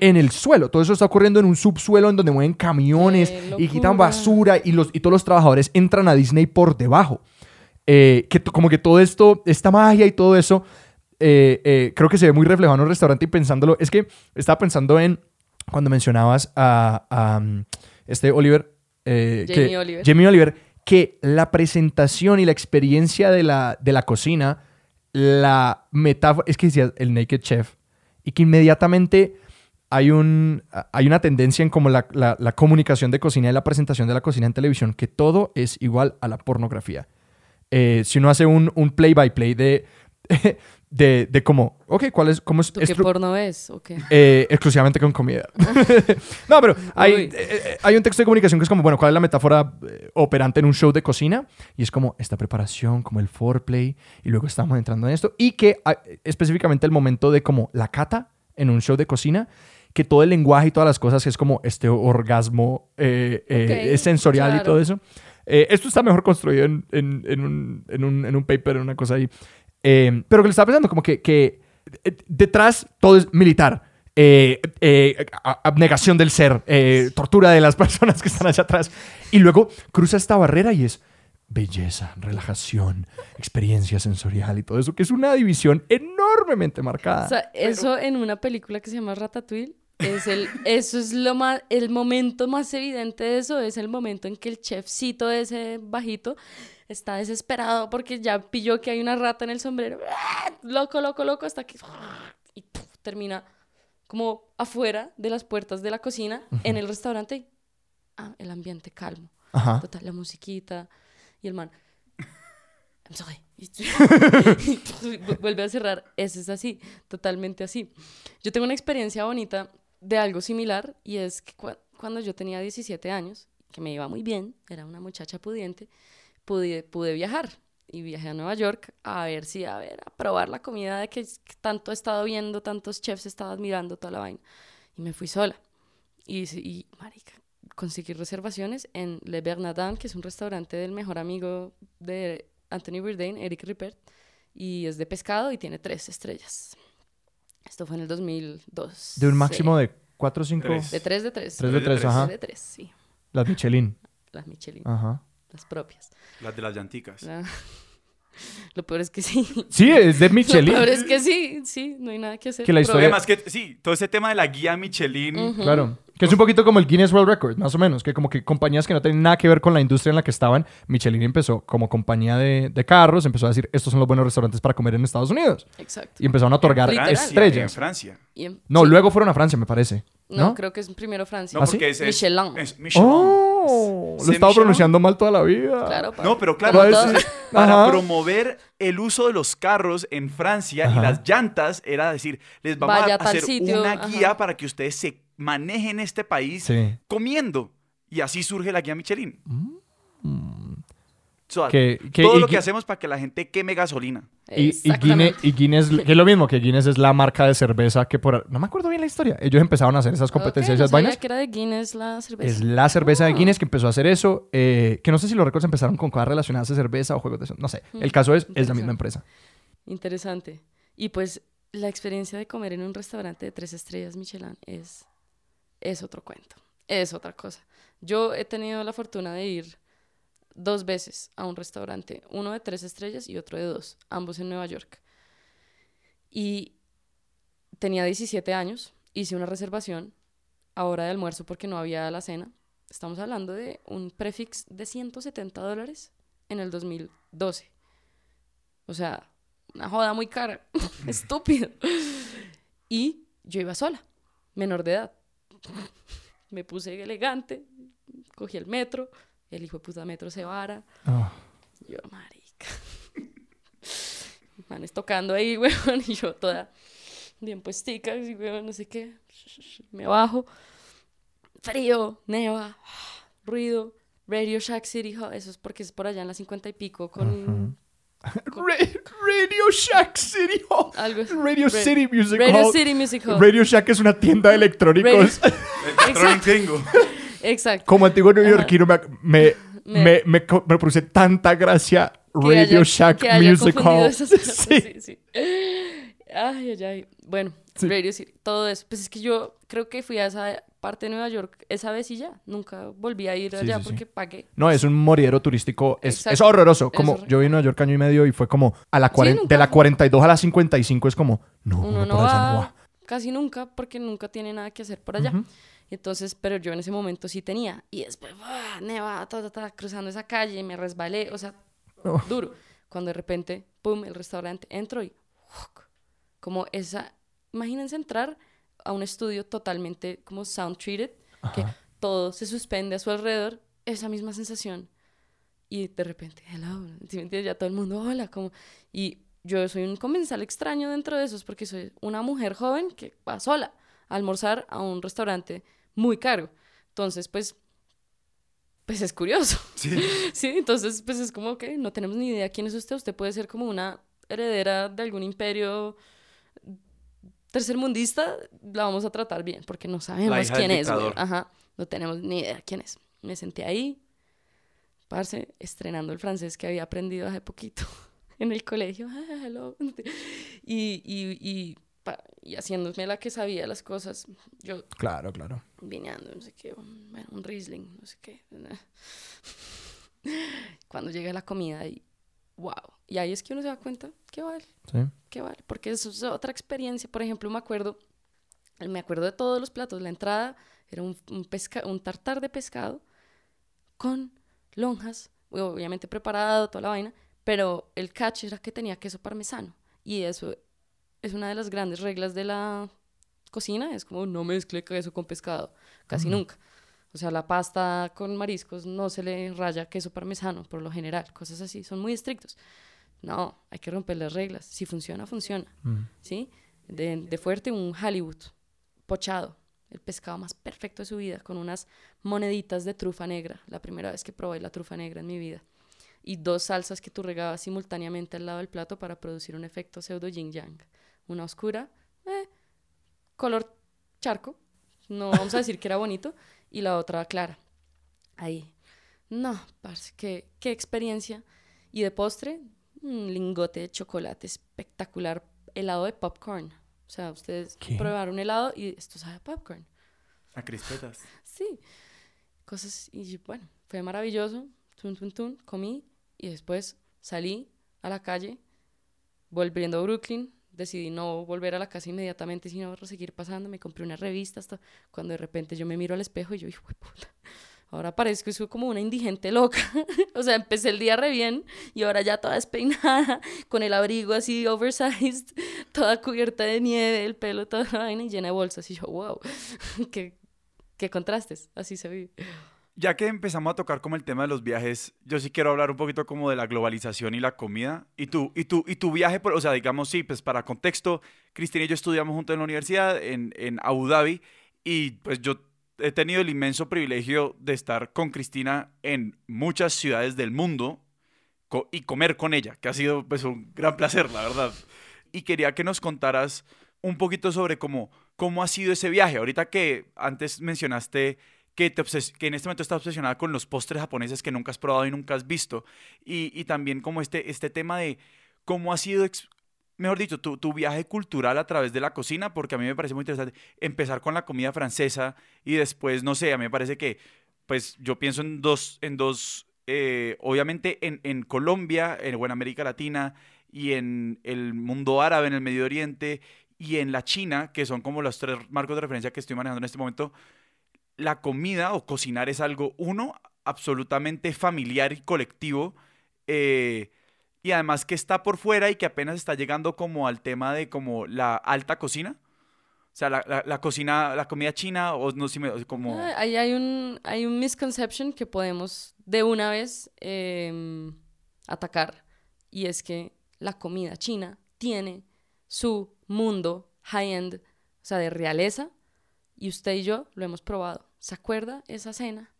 Speaker 1: en el suelo. Todo eso está ocurriendo en un subsuelo en donde mueven camiones y quitan basura y los y todos los trabajadores entran a Disney por debajo. Eh, que como que todo esto, esta magia y todo eso, eh, eh, creo que se ve muy reflejado en un restaurante y pensándolo, es que estaba pensando en cuando mencionabas a, a, um, este Oliver, eh,
Speaker 2: Jamie
Speaker 1: que,
Speaker 2: Oliver.
Speaker 1: Jamie Oliver, que la presentación y la experiencia de la, de la cocina, la metáfora, es que decía el Naked Chef, y que inmediatamente hay, un, hay una tendencia en como la, la- comunicación de cocina y la presentación de la cocina en televisión, que todo es igual a la pornografía. Eh, si uno hace un, un play-by-play de, de, de cómo, ok, ¿cuál es, cómo es
Speaker 2: ¿Tú qué porno ves? ¿O qué?
Speaker 1: eh, exclusivamente con comida. no, pero hay, eh, eh, hay un texto de comunicación que es como, bueno, ¿cuál es la metáfora eh, operante en un show de cocina? Y es como esta preparación, como el foreplay, y luego estamos entrando en esto. Y que ah, específicamente el momento de como la cata en un show de cocina, que todo el lenguaje y todas las cosas es como este orgasmo eh, eh,
Speaker 2: Ok,
Speaker 1: es sensorial y
Speaker 2: claro.
Speaker 1: todo eso. Esto está mejor construido en, en- en un, en, un, en un paper, en una cosa ahí. Eh, pero que le estaba pensando como que, que eh, detrás todo es militar. eh, eh, abnegación del ser, tortura de las personas que están allá atrás. Y luego cruza esta barrera y es belleza, relajación, experiencia sensorial y todo eso, que es una división enormemente marcada.
Speaker 2: O sea, eso en una película que se llama Ratatouille es el eso es lo más el momento más evidente de eso es el momento en que el chefcito ese bajito está desesperado porque ya pilló que hay una rata en el sombrero. ¡Ah! Loco, loco, loco hasta que y ¡puf! termina como afuera de las puertas de la cocina en el restaurante. Ah, el ambiente calmo.
Speaker 1: Ajá.
Speaker 2: Total, la musiquita y el man. I'm sorry. Vuelve a cerrar. Ese es así, totalmente así. Yo tengo una experiencia bonita de algo similar y es que cua- cuando yo tenía 17 años, que me iba muy bien, era una muchacha pudiente, pude, pude viajar y viajé a Nueva York a ver si, a ver, a probar la comida de que, que tanto he estado viendo, tantos chefs estaba admirando toda la vaina. Y me fui sola. Y, sí- y marica, conseguí reservaciones en Le Bernardin, que es un restaurante del mejor amigo de Anthony Bourdain, Eric Ripert, y es de pescado y tiene tres estrellas. Esto fue en el 2002.
Speaker 1: De un máximo de 4 o 5.
Speaker 3: Tres.
Speaker 2: De tres de tres.
Speaker 1: Tres de tres,
Speaker 3: tres.
Speaker 1: ajá.
Speaker 2: De tres, sí.
Speaker 1: Las Michelin.
Speaker 2: Las Michelin,
Speaker 1: Ajá.
Speaker 2: Las propias.
Speaker 3: Las de las llanticas.
Speaker 2: La- Lo peor es que sí.
Speaker 1: Sí, es de Michelin.
Speaker 2: Lo peor es que sí, sí, no hay nada que hacer.
Speaker 1: Que la historia-
Speaker 3: Además que, sí, todo ese tema de la guía Michelin.
Speaker 1: Claro. Que es un poquito como el Guinness World Record, más o menos. Que como que compañías que no tienen nada que ver con la industria en la que estaban, Michelin empezó como compañía de, de carros, empezó a decir, estos son los buenos restaurantes para comer en Estados Unidos.
Speaker 2: Exacto.
Speaker 1: Y empezaron a otorgar.
Speaker 3: Francia, En
Speaker 1: estrellas.
Speaker 3: Francia.
Speaker 2: Y en-
Speaker 1: No,
Speaker 2: sí.
Speaker 1: luego fueron a Francia, me parece.
Speaker 2: No,
Speaker 1: ¿No?
Speaker 2: creo que es primero Francia.
Speaker 3: No,
Speaker 1: ¿Ah, sí?
Speaker 3: porque es-
Speaker 2: Michelin.
Speaker 3: Es Michelin.
Speaker 1: Oh, lo
Speaker 3: ¿Sí,
Speaker 1: he estado pronunciando mal toda la vida.
Speaker 2: Claro, pa-
Speaker 3: No, pero claro, para
Speaker 1: Ajá.
Speaker 3: promover el uso de los carros en Francia
Speaker 1: Ajá.
Speaker 3: y las llantas, era decir, les vamos
Speaker 2: Vaya
Speaker 3: a hacer
Speaker 2: sitio,
Speaker 3: una
Speaker 2: ajá.
Speaker 3: guía para que ustedes se manejen en este país
Speaker 1: Sí.
Speaker 3: comiendo. Y así surge la guía Michelin.
Speaker 1: Mm. Que- que-
Speaker 3: todo
Speaker 1: y
Speaker 3: lo que hacemos para que la gente queme gasolina.
Speaker 1: Y. Guinness, y Guinness, que es lo mismo, que Guinness es la marca de cerveza que por... No me acuerdo bien la historia. Ellos empezaron a hacer esas competencias
Speaker 2: no
Speaker 1: esas
Speaker 2: sabía
Speaker 1: vainas.
Speaker 2: que era de Guinness la cerveza.
Speaker 1: Es la cerveza de
Speaker 2: Ah.
Speaker 1: Guinness que empezó a hacer eso. eh, que no sé si los récords empezaron con cosas relacionadas a cerveza o juegos de eso. No sé. El caso es, es la misma empresa.
Speaker 2: Interesante. Y pues la experiencia de comer en un restaurante de tres estrellas Michelin es, es otro cuento. Es otra cosa. Yo he tenido la fortuna de ir dos veces a un restaurante, uno de tres estrellas y otro de dos, ambos en Nueva York. Y tenía 17 años, hice una reservación a hora de almuerzo porque no había la cena. Estamos hablando de un prefix de 170 dólares en el 2012. O sea, una joda muy cara. Estúpido. Y yo iba sola, menor de edad. Me puse elegante, cogí el metro, el hijo de puta metro se vara.
Speaker 1: Ah.
Speaker 2: Yo, marica. Manes tocando ahí, weón, y yo toda bien puestica, así, weón, no sé qué. Me bajo. Frío, neva, ruido. Radio Shack City Hall, eso es porque es por allá en las 50 y pico con
Speaker 1: Ra- Radio Shack City Hall.
Speaker 2: algo.
Speaker 1: Radio
Speaker 2: Ra-
Speaker 1: City Music
Speaker 2: Radio
Speaker 1: Hall.
Speaker 2: City Music Hall.
Speaker 1: Radio Shack es una tienda de electrónicos.
Speaker 3: Tengo.
Speaker 2: Exacto.
Speaker 1: Como antiguo neoyorquino me, me,
Speaker 2: Me-
Speaker 1: me, produce tanta gracia Radio Shack Music Hall. Sí.
Speaker 2: sí, sí. Ay, ay, ay. Bueno. Radio City, todo eso. Pues es que yo creo que fui a esa parte de Nueva York esa vez y ya. Nunca volví a ir allá porque pagué.
Speaker 1: No, es un moridero turístico. Es, es horroroso. Como yo vi en Nueva York año y medio y fue como a la
Speaker 2: Sí,
Speaker 1: 40 de la 42 a la 55 es como, no,
Speaker 2: no
Speaker 1: no
Speaker 2: casi nunca porque nunca tiene nada que hacer por allá.
Speaker 1: Ujú.
Speaker 2: Entonces, pero yo en ese momento sí tenía. Y después, ¡buah! neva, ta, ta, ta, cruzando esa calle, me resbalé, o sea,
Speaker 1: Oh.
Speaker 2: duro. Cuando de repente, pum, el restaurante, entro y, ¡uc! como esa, imagínense entrar a un estudio totalmente como sound treated, que
Speaker 1: Ajá.
Speaker 2: todo se suspende a su alrededor, esa misma sensación. Y de repente, hello, ¿sí me entiendes? Ya todo el mundo, hola, como... Y yo soy un comensal extraño dentro de esos porque soy una mujer joven que va sola a almorzar a un restaurante muy caro. Entonces, pues, pues es curioso.
Speaker 3: Sí.
Speaker 2: Sí, entonces, pues es como que no tenemos ni idea quién es usted. Usted puede ser como una heredera de algún imperio tercermundista, la vamos a tratar bien, porque no sabemos quién es, güey. Ajá, no tenemos ni idea quién es. Me senté ahí, parce, estrenando el francés que había aprendido hace poquito en el colegio. Ah, hello. Y, y, y, y haciéndome la que sabía las cosas. Yo
Speaker 1: Claro, claro.
Speaker 2: vineando, no sé qué, un, bueno, un Riesling, no sé qué. Cuando llega la comida y wow. Y ahí es que uno se da cuenta que vale,
Speaker 1: Sí.
Speaker 2: que vale. Porque eso es otra experiencia. Por ejemplo, me acuerdo, me acuerdo de todos los platos. La entrada era un, un, pesca, un tartar de pescado con lonjas, obviamente preparado, toda la vaina. Pero el catch era que tenía queso parmesano. Y eso es una de las grandes reglas de la cocina. Es como no mezcle queso con pescado. Casi nunca. O sea, la pasta con mariscos no se le raya queso parmesano, por lo general. Cosas así. Son muy estrictos. No, hay que romper las reglas. Si funciona, funciona.
Speaker 1: Mm.
Speaker 2: ¿Sí? De, de fuerte, un Hollywood pochado. El pescado más perfecto de su vida, con unas moneditas de trufa negra. La primera vez que probé la trufa negra en mi vida. Y dos salsas que tú regabas simultáneamente al lado del plato para producir un efecto pseudo yin yang. Una oscura, eh, color charco. No vamos a decir que era bonito. Y la otra clara. Ahí. No, parce, qué, qué experiencia. Y de postre, un lingote de chocolate espectacular, helado de popcorn. O sea, ustedes
Speaker 1: ¿Qué?
Speaker 2: probaron helado y esto sabe a popcorn.
Speaker 3: A crispetas.
Speaker 2: Sí. Cosas, y bueno, fue maravilloso. Tun, tun, tun, comí y después salí a la calle, volviendo a Brooklyn. Decidí no volver a la casa inmediatamente, sino seguir pasando. Me compré una revista hasta cuando de repente yo me miro al espejo y yo, hijo de puta, ahora parezco soy como una indigente loca. o sea, empecé el día re bien y ahora ya toda despeinada, con el abrigo así oversized, toda cubierta de nieve, el pelo toda vaina y llena de bolsas. Y yo, wow, qué, qué contrastes, así se vive.
Speaker 3: Ya que empezamos a tocar como el tema de los viajes, yo sí quiero hablar un poquito como de la globalización y la comida. Y tu, y tu, y tu viaje, por- o sea, digamos, sí, pues para contexto, Cristina y yo estudiamos juntos en la universidad en, en Abu Dhabi y pues yo he tenido el inmenso privilegio de estar con Cristina en muchas ciudades del mundo y comer con ella, que ha sido pues un gran placer, la verdad. Y quería que nos contaras un poquito sobre cómo, cómo ha sido ese viaje. Ahorita que antes mencionaste que, te que en este momento estás obsesionada con los postres japoneses que nunca has probado y nunca has visto. Y, y también como este, este tema de cómo ha sido, mejor dicho, tu, tu viaje cultural a través de la cocina, porque a mí me parece muy interesante empezar con la comida francesa y después, no sé, a mí me parece que, pues yo pienso en dos, en dos, eh, obviamente en, en Colombia, en, en América Latina y en el mundo árabe, en el Medio Oriente y en la China, que son como los tres marcos de referencia que estoy manejando en este momento, la comida o cocinar es algo, uno, absolutamente familiar y colectivo, eh, y además que está por fuera y que apenas está llegando como al tema de como la alta cocina. O sea, la, la- cocina, la comida china, o no sé, me- como...
Speaker 2: Ah, Ahí hay un, hay un misconception que podemos de una vez em, atacar y es que la comida china tiene su mundo high-end, o sea, de realeza, y usted y yo lo hemos probado. ¿Se acuerda esa cena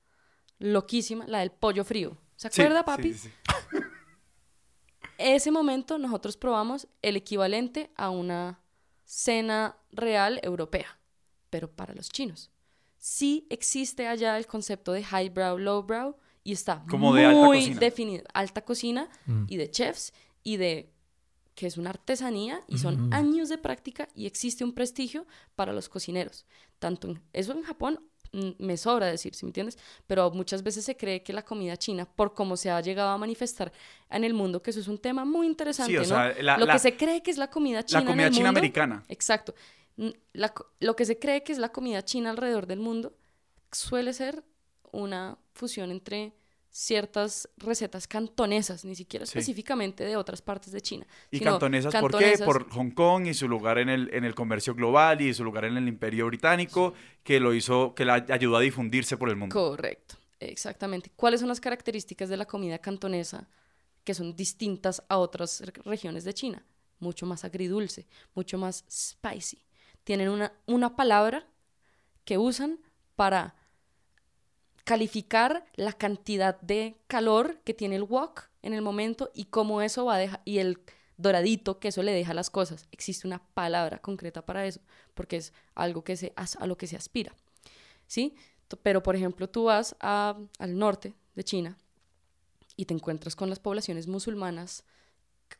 Speaker 2: loquísima, la del pollo frío? ¿Se acuerda,
Speaker 3: sí,
Speaker 2: papi?
Speaker 3: sí, sí.
Speaker 2: Ese momento nosotros probamos el equivalente a una cena real europea, pero para los chinos. Sí existe allá el concepto de highbrow, lowbrow y está
Speaker 3: Como
Speaker 2: muy
Speaker 3: de alta cocina.
Speaker 2: definido. Alta cocina
Speaker 1: Mm.
Speaker 2: y de chefs y de que es una artesanía y son
Speaker 1: Mm.
Speaker 2: años de práctica y existe un prestigio para los cocineros. Tanto en- eso en Japón mm, me sobra decir, si me entiendes? Pero muchas veces se cree que la comida china, por cómo se ha llegado a manifestar en el mundo, que eso es un tema muy interesante,
Speaker 3: Sí, o
Speaker 2: ¿no?
Speaker 3: sea, la,
Speaker 2: lo
Speaker 3: la-
Speaker 2: que se cree que es la comida china
Speaker 3: la
Speaker 2: en
Speaker 3: comida
Speaker 2: el
Speaker 3: china
Speaker 2: mundo-
Speaker 3: americana.
Speaker 2: Exacto. La lo que se cree que es la comida china alrededor del mundo suele ser una fusión entre ciertas recetas cantonesas, ni siquiera
Speaker 3: Sí.
Speaker 2: específicamente de otras partes de China.
Speaker 3: Y
Speaker 2: sino
Speaker 3: cantonesas, ¿por qué? Por Hong Kong y su lugar en el, en el comercio global y su lugar en el imperio británico, que lo hizo, que la ayudó a difundirse por el mundo.
Speaker 2: Correcto, exactamente. ¿Cuáles son las características de la comida cantonesa que son distintas a otras re- regiones de China? Mucho más agridulce, mucho más spicy. Tienen una, una palabra que usan para calificar la cantidad de calor que tiene el wok en el momento y cómo eso va a dejar, y el doradito que eso le deja a las cosas. Existe una palabra concreta para eso, porque es algo que se, a lo que se aspira. ¿Sí? Pero, por ejemplo, tú vas a- al norte de China y te encuentras con las poblaciones musulmanas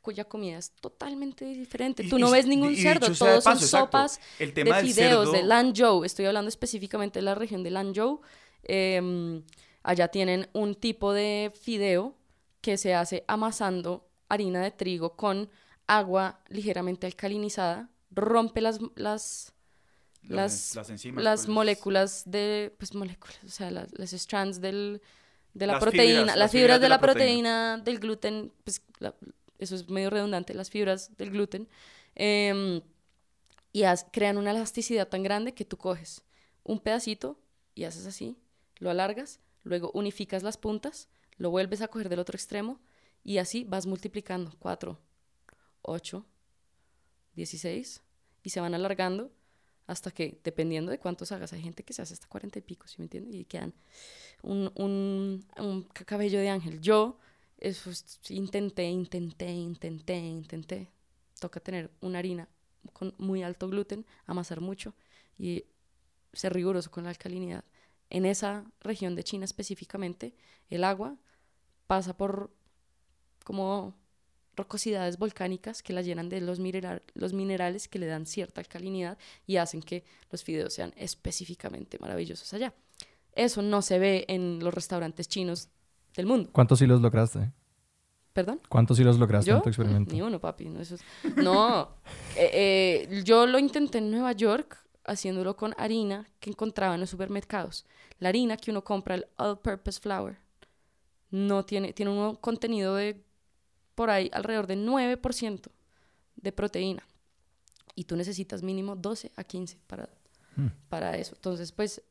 Speaker 2: cuya comida es totalmente diferente.
Speaker 3: Y-
Speaker 2: Tú no ves ningún
Speaker 3: y
Speaker 2: cerdo,
Speaker 3: de
Speaker 2: todos son
Speaker 3: exacto,
Speaker 2: sopas
Speaker 3: el
Speaker 2: de
Speaker 3: tema del
Speaker 2: fideos,
Speaker 3: cerdo-
Speaker 2: de Lanzhou. Estoy hablando específicamente de la región de Lanzhou. Em, allá tienen un tipo de fideo que se hace amasando harina de trigo con agua ligeramente alcalinizada, rompe las, las, las,
Speaker 3: las enzimas,
Speaker 2: las
Speaker 3: pues.
Speaker 2: moléculas de, pues moléculas, o sea, las, las strands del, de la
Speaker 3: Las
Speaker 2: proteína,
Speaker 3: fibras,
Speaker 2: las, fibras de la
Speaker 3: proteína.
Speaker 2: proteína, del gluten, pues la- eso es medio redundante, las fibras del gluten, em, y haz- crean una elasticidad tan grande que tú coges un pedacito y haces así, lo alargas, luego unificas las puntas, lo vuelves a coger del otro extremo y así vas multiplicando 4, 8, 16 y se van alargando hasta que, dependiendo de cuántos hagas, hay gente que se hace hasta 40 y pico, ¿sí me entiendes? Y quedan un, un, un ca- cabello de ángel. Yo eso, es- intenté, intenté, intenté, intenté. Toca tener una harina con muy alto gluten, amasar mucho y ser riguroso con la alcalinidad. En esa región de China específicamente, el agua pasa por como rocosidades volcánicas que la llenan de los, mineral- los minerales que le dan cierta alcalinidad y hacen que los fideos sean específicamente maravillosos allá. Eso no se ve en los restaurantes chinos del mundo.
Speaker 1: ¿Cuántos hilos lograste?
Speaker 2: ¿Perdón?
Speaker 1: ¿Cuántos hilos lograste
Speaker 2: ¿Yo?
Speaker 1: en tu experimento?
Speaker 2: Ni uno, papi. No, eso es- no. Eh, eh, yo lo intenté en Nueva York haciéndolo con harina que encontraba en los supermercados. La harina que uno compra, el all-purpose flour, no tiene, tiene un contenido de por ahí alrededor de 9% de proteína. Y tú necesitas mínimo 12 a 15 para,
Speaker 1: Mm.
Speaker 2: para eso. Entonces, pues,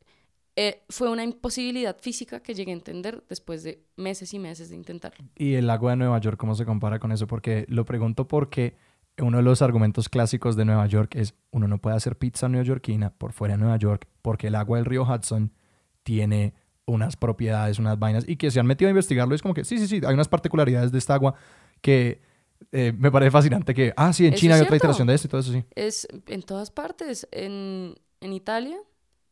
Speaker 2: eh, fue una imposibilidad física que llegué a entender después de meses y meses de intentarlo.
Speaker 1: ¿Y el agua de Nueva York cómo se compara con eso? Porque lo pregunto porque uno de los argumentos clásicos de Nueva York es uno no puede hacer pizza neoyorquina por fuera de Nueva York porque el agua del río Hudson tiene unas propiedades, unas vainas y que se han metido a investigarlo es como que sí, sí, sí, hay unas particularidades de esta agua que eh, me parece fascinante que, ah, sí, en
Speaker 2: Eso
Speaker 1: China hay otra iteración de esto y todo eso, sí.
Speaker 2: Es en todas partes. En, en Italia,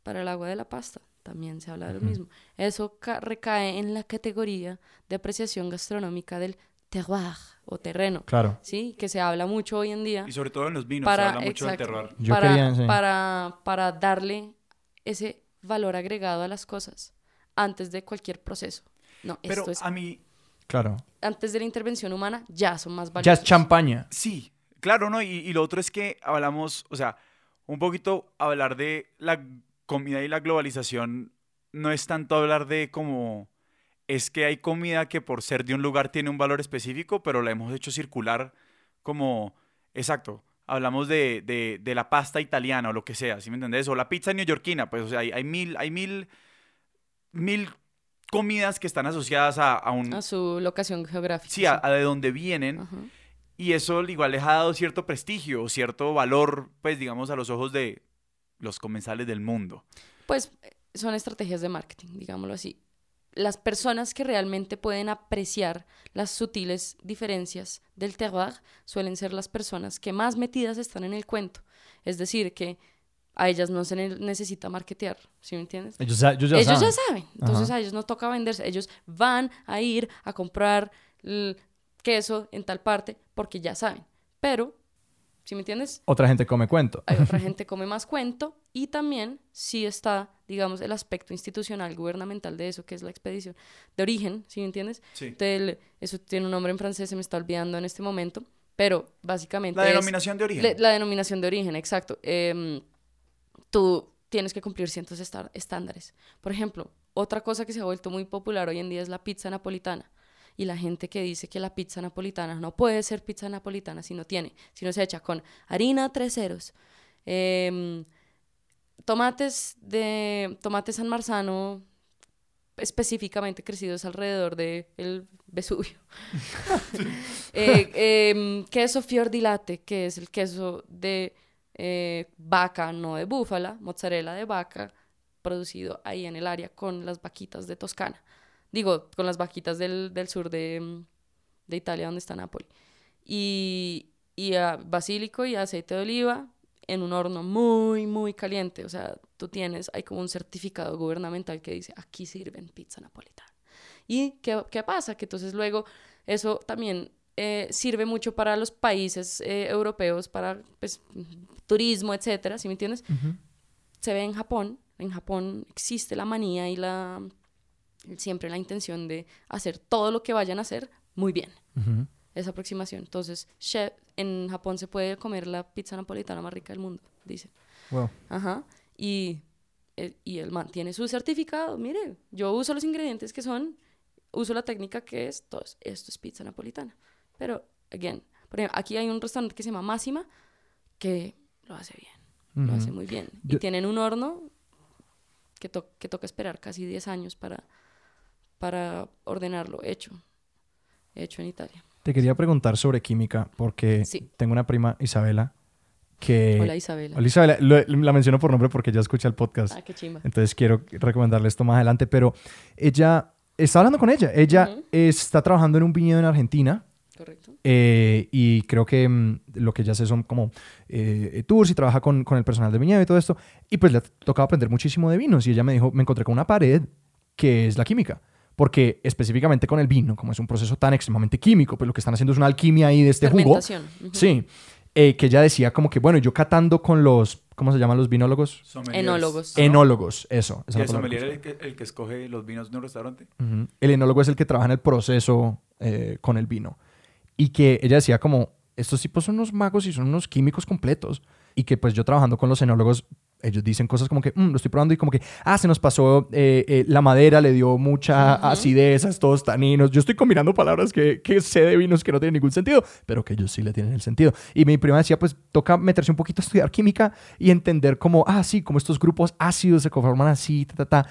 Speaker 2: para el agua de la pasta, también se habla de lo mismo. Eso ca- recae en la categoría de apreciación gastronómica del terroir o terreno,
Speaker 1: Claro.
Speaker 2: ¿sí? Que se habla mucho hoy en día
Speaker 3: Y sobre todo en los vinos,
Speaker 2: para,
Speaker 3: se habla mucho
Speaker 2: exacto,
Speaker 3: del terroir.
Speaker 1: Yo
Speaker 2: para,
Speaker 1: quería, sí.
Speaker 2: para, para darle ese valor agregado a las cosas antes de cualquier proceso. No,
Speaker 3: Pero
Speaker 2: esto es
Speaker 3: a mí,
Speaker 1: Claro.
Speaker 2: antes de la intervención humana ya son más
Speaker 1: Ya
Speaker 2: valiosos.
Speaker 1: es champaña.
Speaker 3: sí, claro, ¿no? Y, y lo otro es que hablamos, o sea, un poquito hablar de la comida y la globalización no es tanto hablar de como es que hay comida que por ser de un lugar tiene un valor específico, pero la hemos hecho circular como, exacto, hablamos de, de- de la pasta italiana o lo que sea, ¿sí me entendés? O la pizza neoyorquina, pues, o sea, hay, hay mil, hay mil, mil comidas que están asociadas a, a un...
Speaker 2: a su locación geográfica.
Speaker 3: Sí, a, a de dónde vienen.
Speaker 2: Ajá.
Speaker 3: Y eso igual les ha dado cierto prestigio, cierto valor, pues digamos, a los ojos de los comensales del mundo.
Speaker 2: Pues son estrategias de marketing, digámoslo así. Las personas que realmente pueden apreciar las sutiles diferencias del terroir suelen ser las personas que más metidas están en el cuento. Es decir, que a ellas no se ne- necesita marketear, ¿sí me entiendes?
Speaker 1: Ellos, ya- ellos ya
Speaker 2: ellos
Speaker 1: saben.
Speaker 2: ya saben. Entonces
Speaker 1: Ajá.
Speaker 2: a ellos no toca venderse. Ellos van a ir a comprar el queso en tal parte porque ya saben. Pero, ¿sí me entiendes?
Speaker 1: Otra gente come cuento.
Speaker 2: Hay otra gente come más cuento y también sí está, digamos, el aspecto institucional, gubernamental de eso, que es la expedición de origen, ¿sí me entiendes?
Speaker 3: Sí.
Speaker 2: Del- eso tiene un nombre en francés, se me está olvidando en este momento, pero básicamente
Speaker 3: La
Speaker 2: es
Speaker 3: denominación de origen.
Speaker 2: le- la denominación de origen, exacto. Em, tú tienes que cumplir ciertos estándares. Por ejemplo, otra cosa que se ha vuelto muy popular hoy en día es la pizza napolitana. Y la gente que dice que la pizza napolitana no puede ser pizza napolitana si no tiene, si no se echa con harina tres ceros, em, tomates de tomate San Marzano específicamente crecidos alrededor del el Vesubio. Eh, em, queso fior di latte, que es el queso de eh, vaca, no de búfala, mozzarella de vaca, producido ahí en el área con las vaquitas de Toscana. Digo, con las vaquitas del, del sur de, de Italia, donde está Nápoli. Y, y ah, basílico y aceite de oliva en un horno muy, muy caliente. O sea, tú tienes, hay como un certificado gubernamental que dice, aquí sirven pizza napolitana. ¿Y qué, qué pasa? Que entonces luego eso también eh, sirve mucho para los países eh, europeos, para pues, turismo, etcétera, ¿sí me entiendes? Se ve en Japón. En Japón existe la manía y la siempre la intención de hacer todo lo que vayan a hacer muy bien.
Speaker 1: Ujú.
Speaker 2: Esa aproximación. Entonces, chef, en Japón se puede comer la pizza napolitana más rica del mundo, dice.
Speaker 1: Wow.
Speaker 2: Ajá. Y, y el man tiene su certificado. Mire, yo uso los ingredientes que son, uso la técnica que es, entonces, esto es pizza napolitana. Pero, again, por ejemplo, aquí hay un restaurante que se llama Máxima que lo hace bien, lo hace muy bien.
Speaker 1: Yo-
Speaker 2: Y tienen un horno que, to- que toca esperar casi 10 años para, para ordenarlo hecho, hecho en Italia.
Speaker 1: Te quería preguntar sobre química porque
Speaker 2: Sí.
Speaker 1: tengo una prima, Isabela, que...
Speaker 2: Hola Isabela.
Speaker 1: Hola, Isabela. Lo- la menciono por nombre porque ya escucha el podcast.
Speaker 2: Ah, qué chimba.
Speaker 1: Entonces quiero recomendarle esto más adelante, pero ella, está hablando con ella, ella está trabajando en un viñedo en Argentina
Speaker 2: Correcto.
Speaker 1: eh, y creo que mm, lo que ella hace son como eh, tours y trabaja con, con el personal de viñedo y todo esto. Y pues le ha tocado aprender muchísimo de vinos y ella me dijo, me encontré con una pared que es la química. Porque específicamente con el vino, como es un proceso tan extremadamente químico, pues lo que están haciendo es una alquimia ahí de este jugo.
Speaker 2: Fermentación. Ujú.
Speaker 1: Sí, eh, que ella decía como que, bueno, yo catando con los, ¿cómo se llaman los vinólogos?
Speaker 3: Sommeliers,
Speaker 2: Enólogos.
Speaker 3: ¿no?
Speaker 1: Enólogos, eso. esa
Speaker 3: Y
Speaker 1: es
Speaker 3: el sommelier es el que, el que escoge los vinos de un restaurante.
Speaker 1: El enólogo es el que trabaja en el proceso eh, con el vino. Y que ella decía como, estos tipos son unos magos y son unos químicos completos. Y que pues yo trabajando con los enólogos, ellos dicen cosas como que, "Mm, lo estoy probando y como que, ah, se nos pasó eh, eh, la madera, le dio mucha
Speaker 2: Ujú.
Speaker 1: acidez a estos taninos. Yo estoy combinando palabras que, que sé de vinos que no tienen ningún sentido, pero que ellos sí le tienen el sentido. Y mi prima decía, pues toca meterse un poquito a estudiar química y entender cómo, ah, sí, como estos grupos ácidos se conforman así, ta, ta, ta.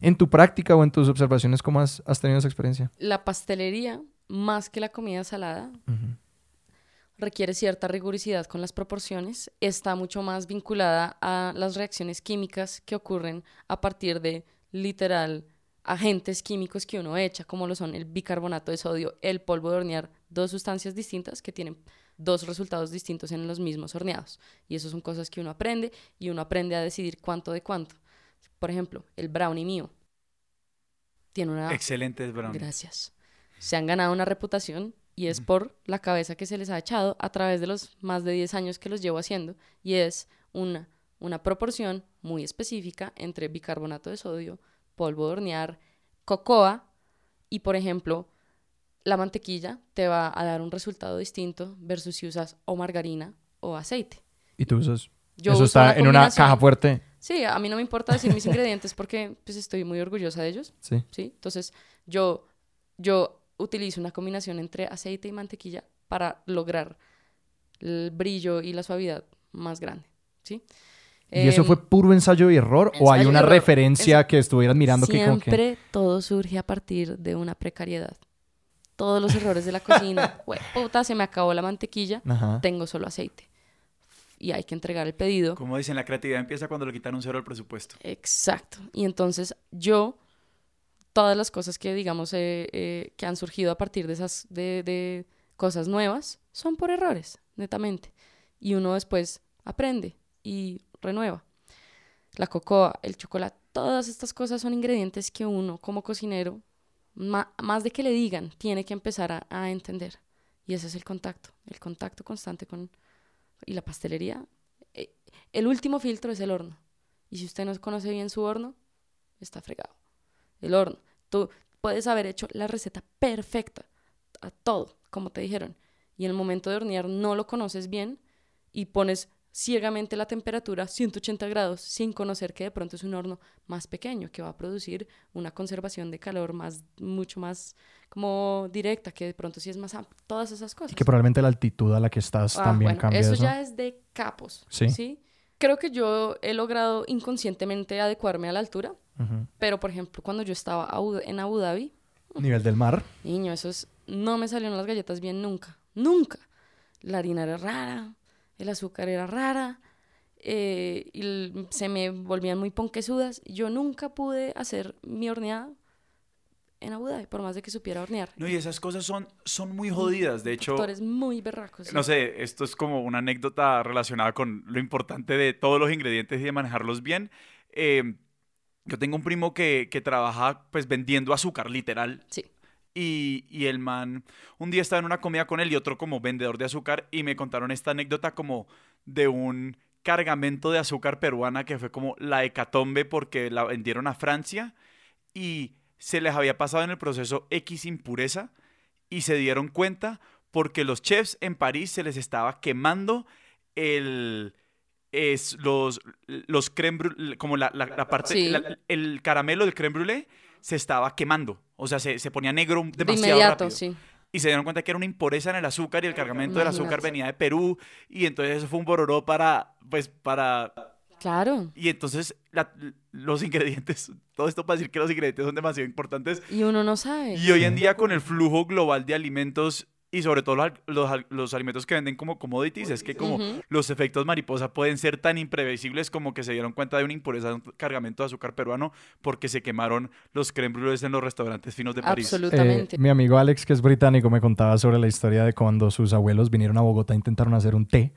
Speaker 1: En tu práctica o en tus observaciones, ¿cómo has, has tenido esa experiencia?
Speaker 2: La pastelería, más que la comida salada,
Speaker 1: Ujú.
Speaker 2: Requiere cierta rigurosidad con las proporciones, está mucho más vinculada a las reacciones químicas que ocurren a partir de literal agentes químicos que uno echa, como lo son el bicarbonato de sodio, el polvo de hornear, dos sustancias distintas que tienen dos resultados distintos en los mismos horneados. Y eso son cosas que uno aprende y uno aprende a decidir cuánto de cuánto. Por ejemplo, el brownie mío tiene una
Speaker 3: Excelentes brownies.
Speaker 2: Gracias. Se han ganado una reputación y es por la cabeza que se les ha echado a través de los más de 10 años que los llevo haciendo y es una, una proporción muy específica entre bicarbonato de sodio, polvo de hornear, cocoa y, por ejemplo, la mantequilla te va a dar un resultado distinto versus si usas o margarina o aceite.
Speaker 1: ¿Y tú usas?
Speaker 2: Yo
Speaker 1: Eso
Speaker 2: uso
Speaker 1: está en una caja fuerte.
Speaker 2: Sí, a mí no me importa decir mis ingredientes porque pues estoy muy orgullosa de ellos.
Speaker 1: Sí.
Speaker 2: ¿sí? Entonces, yo, yo utilizo una combinación entre aceite y mantequilla para lograr el brillo y la suavidad más grande, ¿sí?
Speaker 1: ¿Y eso
Speaker 2: Em,
Speaker 1: fue puro ensayo y error? ¿O hay una
Speaker 2: error.
Speaker 1: referencia que estuvieras mirando que como que...
Speaker 2: Siempre todo surge a partir de una precariedad. Todos los errores de la cocina. "Hue puta, se me acabó la mantequilla,
Speaker 1: Ajá.
Speaker 2: tengo solo aceite. Y hay que entregar el pedido.
Speaker 3: Como dicen, la creatividad empieza cuando le quitan un cero al presupuesto.
Speaker 2: Exacto. Y entonces yo, todas las cosas que digamos eh, eh, que han surgido a partir de esas de, cosas nuevas son por errores, netamente. Y uno después aprende y renueva. La cocoa, el chocolate, todas estas cosas son ingredientes que uno como cocinero, más de que le digan, tiene que empezar a, a entender. Y ese es el contacto, el contacto constante con... Y la pastelería, eh, el último filtro es el horno. Y si usted no conoce bien su horno, está fregado. El horno. Tú puedes haber hecho la receta perfecta, a todo, como te dijeron. Y en el momento de hornear no lo conoces bien y pones ciegamente la temperatura 180 grados sin conocer que de pronto es un horno más pequeño que va a producir una conservación de calor más mucho más como directa que de pronto sí es más amplia todas esas cosas
Speaker 1: Y que probablemente la altitud a la que estás
Speaker 2: Ah,
Speaker 1: también
Speaker 2: bueno,
Speaker 1: cambia
Speaker 2: eso,
Speaker 1: eso.
Speaker 2: ya es de capos.
Speaker 1: Sí.
Speaker 2: Sí. Creo que yo he logrado inconscientemente adecuarme a la altura, Pero por ejemplo, cuando yo estaba Abu- en Abu Dhabi,
Speaker 1: Nivel del mar.
Speaker 2: niño, eso es, no me salieron las galletas bien nunca, nunca. La harina era rara, el azúcar era rara, eh, y se me volvían muy ponquesudas. Yo nunca pude hacer mi horneada en Abu Dhabi, por más de que supiera hornear.
Speaker 3: No, y esas cosas son, son muy jodidas. De hecho,
Speaker 2: Tú eres muy berraco. sí.
Speaker 3: no sé, esto es como una anécdota relacionada con lo importante de todos los ingredientes y de manejarlos bien. Eh, yo tengo un primo que, que trabaja pues vendiendo azúcar, literal.
Speaker 2: Sí.
Speaker 3: Y, y el man, un día estaba en una comida con él y otro como vendedor de azúcar y me contaron esta anécdota como de un cargamento de azúcar peruana que fue como la hecatombe porque la vendieron a Francia y se les había pasado en el proceso X impureza y se dieron cuenta porque los chefs en París se les estaba quemando el es los los brûlée, como la, la- la parte
Speaker 2: Sí.
Speaker 3: la- el caramelo del crème brûlée se estaba quemando, o sea, se, se ponía negro
Speaker 2: De
Speaker 3: demasiado
Speaker 2: inmediato,
Speaker 3: rápido
Speaker 2: sí.
Speaker 3: y se dieron cuenta que era una impureza en el azúcar y el cargamento del azúcar venía de Perú y entonces eso fue un bororó para pues para
Speaker 2: Claro.
Speaker 3: y entonces los ingredientes todo esto para decir que los ingredientes son demasiado importantes
Speaker 2: Y uno no sabe.
Speaker 3: y hoy en día con el flujo global de alimentos y sobre todo los, los los alimentos que venden como commodities, es que como los efectos mariposa pueden ser tan imprevisibles como que se dieron cuenta de una impureza de un cargamento de azúcar peruano porque se quemaron los brûlés en los restaurantes finos de París.
Speaker 2: Absolutamente.
Speaker 1: Eh, mi amigo Alex, que es británico, me contaba sobre la historia de cuando sus abuelos vinieron a Bogotá e intentaron hacer un té.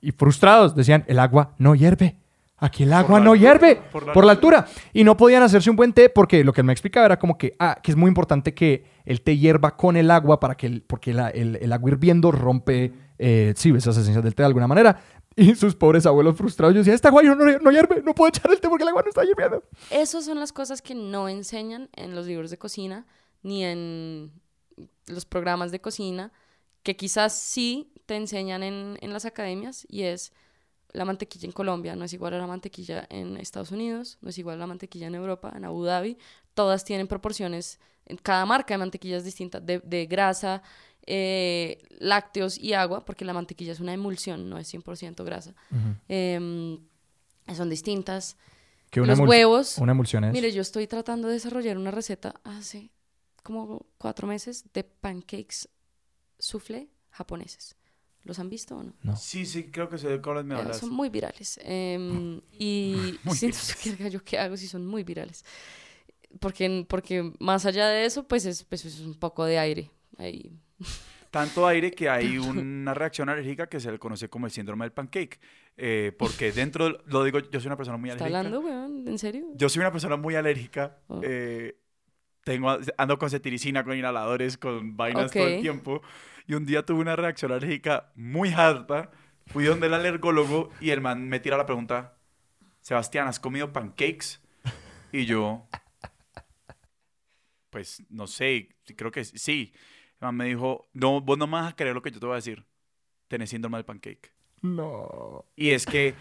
Speaker 1: Y frustrados decían, el agua no hierve. Aquí el agua no
Speaker 3: altura,
Speaker 1: hierve
Speaker 3: por la
Speaker 1: por la altura. Y no podían hacerse un buen té porque lo que él me explicaba era como que, ah, que es muy importante que el té hierva con el agua para que el, porque la- el, el agua hirviendo rompe, eh, sí, esas esencias del té de alguna manera. Y sus pobres abuelos frustrados, yo decía, esta agua no, no hierve, no puedo echar el té porque el agua no está hirviendo.
Speaker 2: Esas son las cosas que no enseñan en los libros de cocina ni en los programas de cocina, que quizás sí te enseñan en, en las academias, y es la mantequilla en Colombia no es igual a la mantequilla en Estados Unidos, no es igual a la mantequilla en Europa, en Abu Dhabi. Todas tienen proporciones, en cada marca de mantequilla es distinta, de, de grasa, eh, lácteos y agua, porque la mantequilla es una emulsión, no es 100% grasa. Em, son distintas.
Speaker 1: Que una
Speaker 2: Los huevos.
Speaker 1: Una emulsión es...
Speaker 2: Mire, yo estoy tratando de desarrollar una receta hace como cuatro meses de pancakes soufflé japoneses. ¿Los han visto o no?
Speaker 1: No.
Speaker 3: Sí, sí, creo que sé de cuáles me
Speaker 2: Eh,
Speaker 3: hablas.
Speaker 2: son muy virales. em, y
Speaker 3: Muy
Speaker 2: siento que yo qué hago si son muy virales. Porque, porque más allá de eso, pues es, pues es un poco de aire. Ahí.
Speaker 3: Tanto aire que hay una reacción alérgica que se le conoce como el síndrome del pancake. Eh, porque dentro, lo digo, yo soy una persona muy
Speaker 2: ¿Está
Speaker 3: alérgica.
Speaker 2: hablando, weón? ¿En serio?
Speaker 3: Yo soy una persona muy alérgica.
Speaker 2: Oh.
Speaker 3: eh, tengo, ando con cetiricina, con inhaladores, con vainas todo el
Speaker 2: Ok.
Speaker 3: tiempo. Y un día tuve una reacción alérgica muy harta. Fui donde el alergólogo y el man me tira la pregunta, Sebastián, ¿has comido pancakes? Y yo, pues no sé, creo que sí. El man me dijo, no, vos no me vas a creer lo que yo te voy a decir. Tenés síndrome del pancake.
Speaker 1: No.
Speaker 3: Y es que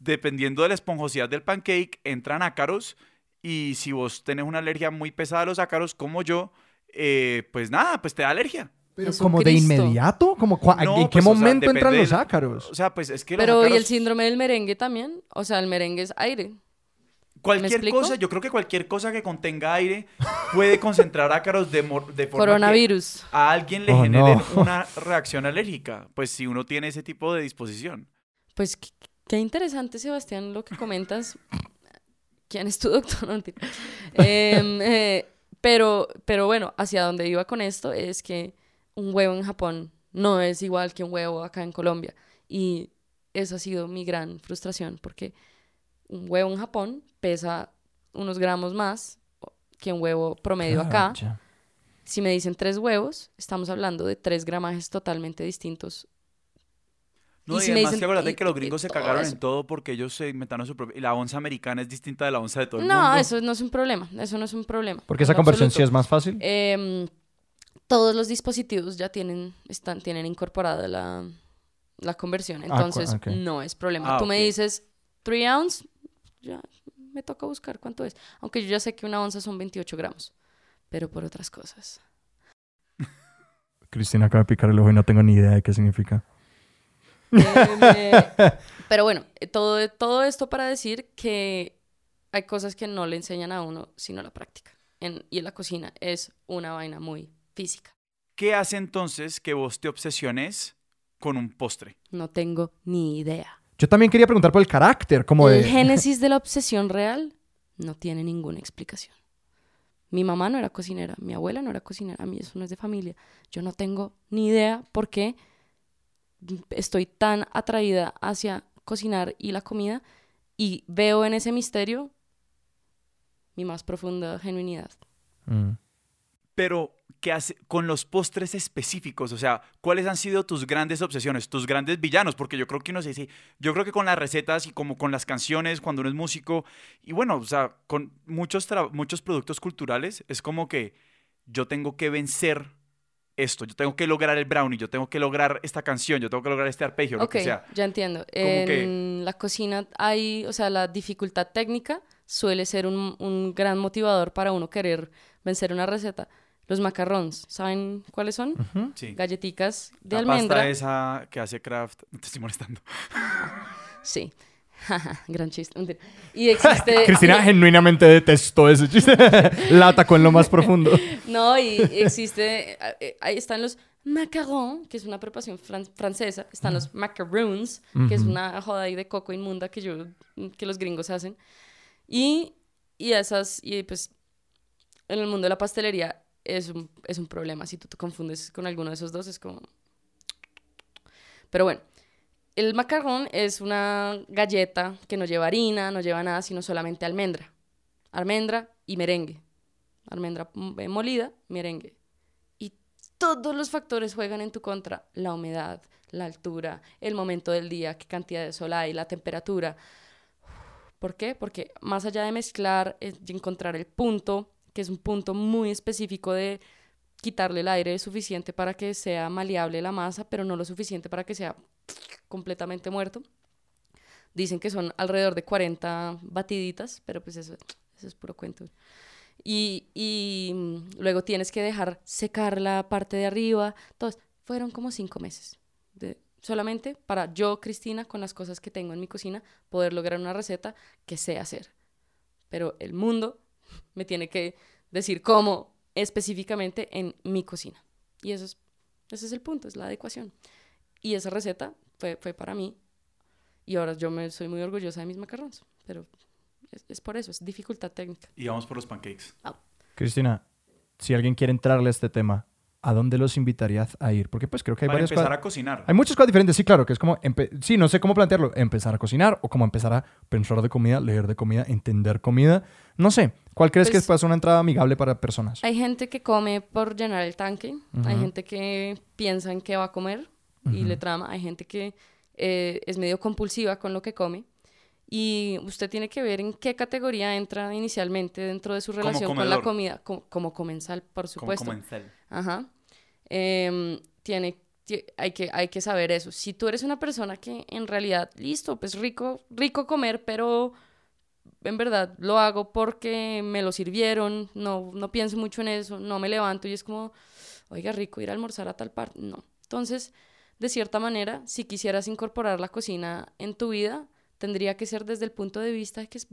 Speaker 3: dependiendo de la esponjosidad del pancake, entran ácaros. Y si vos tenés una alergia muy pesada a los ácaros, como yo, eh, pues nada, pues te da alergia.
Speaker 1: Pero como de inmediato, como
Speaker 3: No,
Speaker 1: ¿en qué
Speaker 3: pues, o sea,
Speaker 1: momento entran los ácaros?
Speaker 3: O sea, pues es que los
Speaker 2: Pero ¿y el síndrome del merengue también? O sea, el merengue es aire.
Speaker 3: Cualquier cosa, yo creo que cualquier cosa que contenga aire puede concentrar ácaros de, mor- de forma que
Speaker 2: Coronavirus.
Speaker 3: a alguien le
Speaker 1: Oh,
Speaker 3: genere
Speaker 1: no.
Speaker 3: una reacción alérgica. Pues si uno tiene ese tipo de disposición.
Speaker 2: Pues qué, qué interesante, Sebastián, lo que comentas. ¿Quién es tu doctor? No. Em, eh, pero, pero bueno, hacia donde iba con esto es que un huevo en Japón no es igual que un huevo acá en Colombia. Y esa ha sido mi gran frustración, porque un huevo en Japón pesa unos gramos más que un huevo promedio acá. Si me dicen tres huevos, estamos hablando de tres gramajes totalmente distintos
Speaker 3: No,
Speaker 2: Y
Speaker 3: y,
Speaker 2: si me
Speaker 3: además
Speaker 2: dicen-
Speaker 3: que acuérdate
Speaker 2: y-
Speaker 3: que los
Speaker 2: y
Speaker 3: gringos se cagaron
Speaker 2: eso.
Speaker 3: en todo porque ellos se inventaron su propia... Y la onza americana es distinta de la onza de todo el
Speaker 2: No,
Speaker 3: mundo.
Speaker 2: eso no es un problema. Eso no es un problema.
Speaker 1: Porque esa conversión sí es más fácil.
Speaker 2: Em, todos los dispositivos ya tienen, están, tienen incorporada la, la conversión.
Speaker 1: cu-
Speaker 2: Entonces, no es problema.
Speaker 3: Ah,
Speaker 2: Tú me dices 3 ounce, ya me toca buscar cuánto es. Aunque yo ya sé que una onza son 28 gramos. Pero por otras cosas.
Speaker 1: Cristina acaba de picar el ojo y no tengo ni idea de qué significa.
Speaker 2: Eh, pero bueno, eh, todo, todo esto para decir que hay cosas que no le enseñan a uno, sino la práctica. En- y en la cocina es una vaina muy física.
Speaker 3: ¿Qué hace entonces que vos te obsesiones con un postre?
Speaker 2: No tengo ni idea.
Speaker 1: Yo también quería preguntar por el carácter, como
Speaker 2: El
Speaker 1: de...
Speaker 2: génesis de la obsesión real no tiene ninguna explicación. Mi mamá no era cocinera, mi abuela no era cocinera, a mí eso no es de familia. Yo no tengo ni idea por qué estoy tan atraída hacia cocinar y la comida y veo en ese misterio mi más profunda genuinidad.
Speaker 1: Mm.
Speaker 3: Pero ¿qué hace con los postres específicos? O sea, ¿cuáles han sido tus grandes obsesiones, tus grandes villanos? Porque yo creo que uno se dice, yo creo que con las recetas y como con las canciones, cuando uno es músico, y bueno, o sea, con muchos, muchos productos culturales, es como que yo tengo que vencer esto, yo tengo que lograr el brownie, yo tengo que lograr esta canción, yo tengo que lograr este arpegio, lo que sea.
Speaker 2: ya entiendo. en la cocina hay, o sea, la dificultad técnica suele ser un, un gran motivador para uno querer vencer una receta. Los macarrons, ¿saben cuáles son?
Speaker 3: sí.
Speaker 2: Galletitas de
Speaker 3: la
Speaker 2: almendra.
Speaker 3: Pasta esa que hace Kraft. Te estoy molestando.
Speaker 2: sí. Gran chiste. Y existe.
Speaker 1: Cristina genuinamente detestó ese chiste. la atacó en lo más profundo.
Speaker 2: no, y existe. Eh, ahí están los macarons, que es una preparación francesa. Están los macarons, que es una joda ahí de coco inmunda que, yo, que los gringos hacen. Y, y esas. Y pues en el mundo de la pastelería es un, es un problema. Si tú te confundes con alguno de esos dos, es como... Pero bueno, el macarrón es una galleta que no lleva harina, no lleva nada, sino solamente almendra. Almendra y merengue. Almendra eh, molida, merengue. Y todos los factores juegan en tu contra. La humedad, la altura, el momento del día, qué cantidad de sol hay, la temperatura. ¿Por qué? Porque más allá de mezclar y encontrar el punto que es un punto muy específico de quitarle el aire suficiente para que sea maleable la masa, pero no lo suficiente para que sea completamente muerto. Dicen que son alrededor de 40 batiditas, pero pues eso, eso es puro cuento. Y, y, mm, luego tienes que dejar secar la parte de arriba. Entonces, fueron como cinco meses. Solamente para yo, Cristina, con las cosas que tengo en mi cocina, poder lograr una receta que sé hacer. Pero el mundo me tiene que decir cómo específicamente en mi cocina. Y eso es, ese es el punto, es la adecuación. Y esa receta fue, fue para mí. Y ahora yo me soy muy orgullosa de mis macarrones. Pero es, por eso, es dificultad técnica.
Speaker 3: Y vamos por los pancakes.
Speaker 1: Cristina, si alguien quiere entrarle a este tema, ¿a dónde los invitarías a ir? Porque pues creo que hay
Speaker 3: Para
Speaker 1: varias
Speaker 3: empezar a cocinar.
Speaker 1: Hay muchas cosas diferentes, sí, claro, que es como, sí, no sé cómo plantearlo, empezar a cocinar o como empezar a pensar de comida, leer de comida, entender comida, no sé. ¿Cuál crees que pues, es una entrada amigable para personas?
Speaker 2: Hay gente que come por llenar el tanque, hay gente que piensa en qué va a comer y le trama, hay gente que eh, es medio compulsiva con lo que come. Y usted tiene que ver en qué categoría entra inicialmente dentro de su relación con la comida, como, comensal, por supuesto. Como comensal. Ajá. Em, tiene, hay, que, hay que saber eso. Si tú eres una persona que en realidad, listo, pues rico, rico comer, pero en verdad lo hago porque me lo sirvieron, no, no pienso mucho en eso, no me levanto y es como, oiga, rico ir a almorzar a tal parte. No. Entonces, de cierta manera, si quisieras incorporar la cocina en tu vida, tendría que ser desde el punto de vista de que es,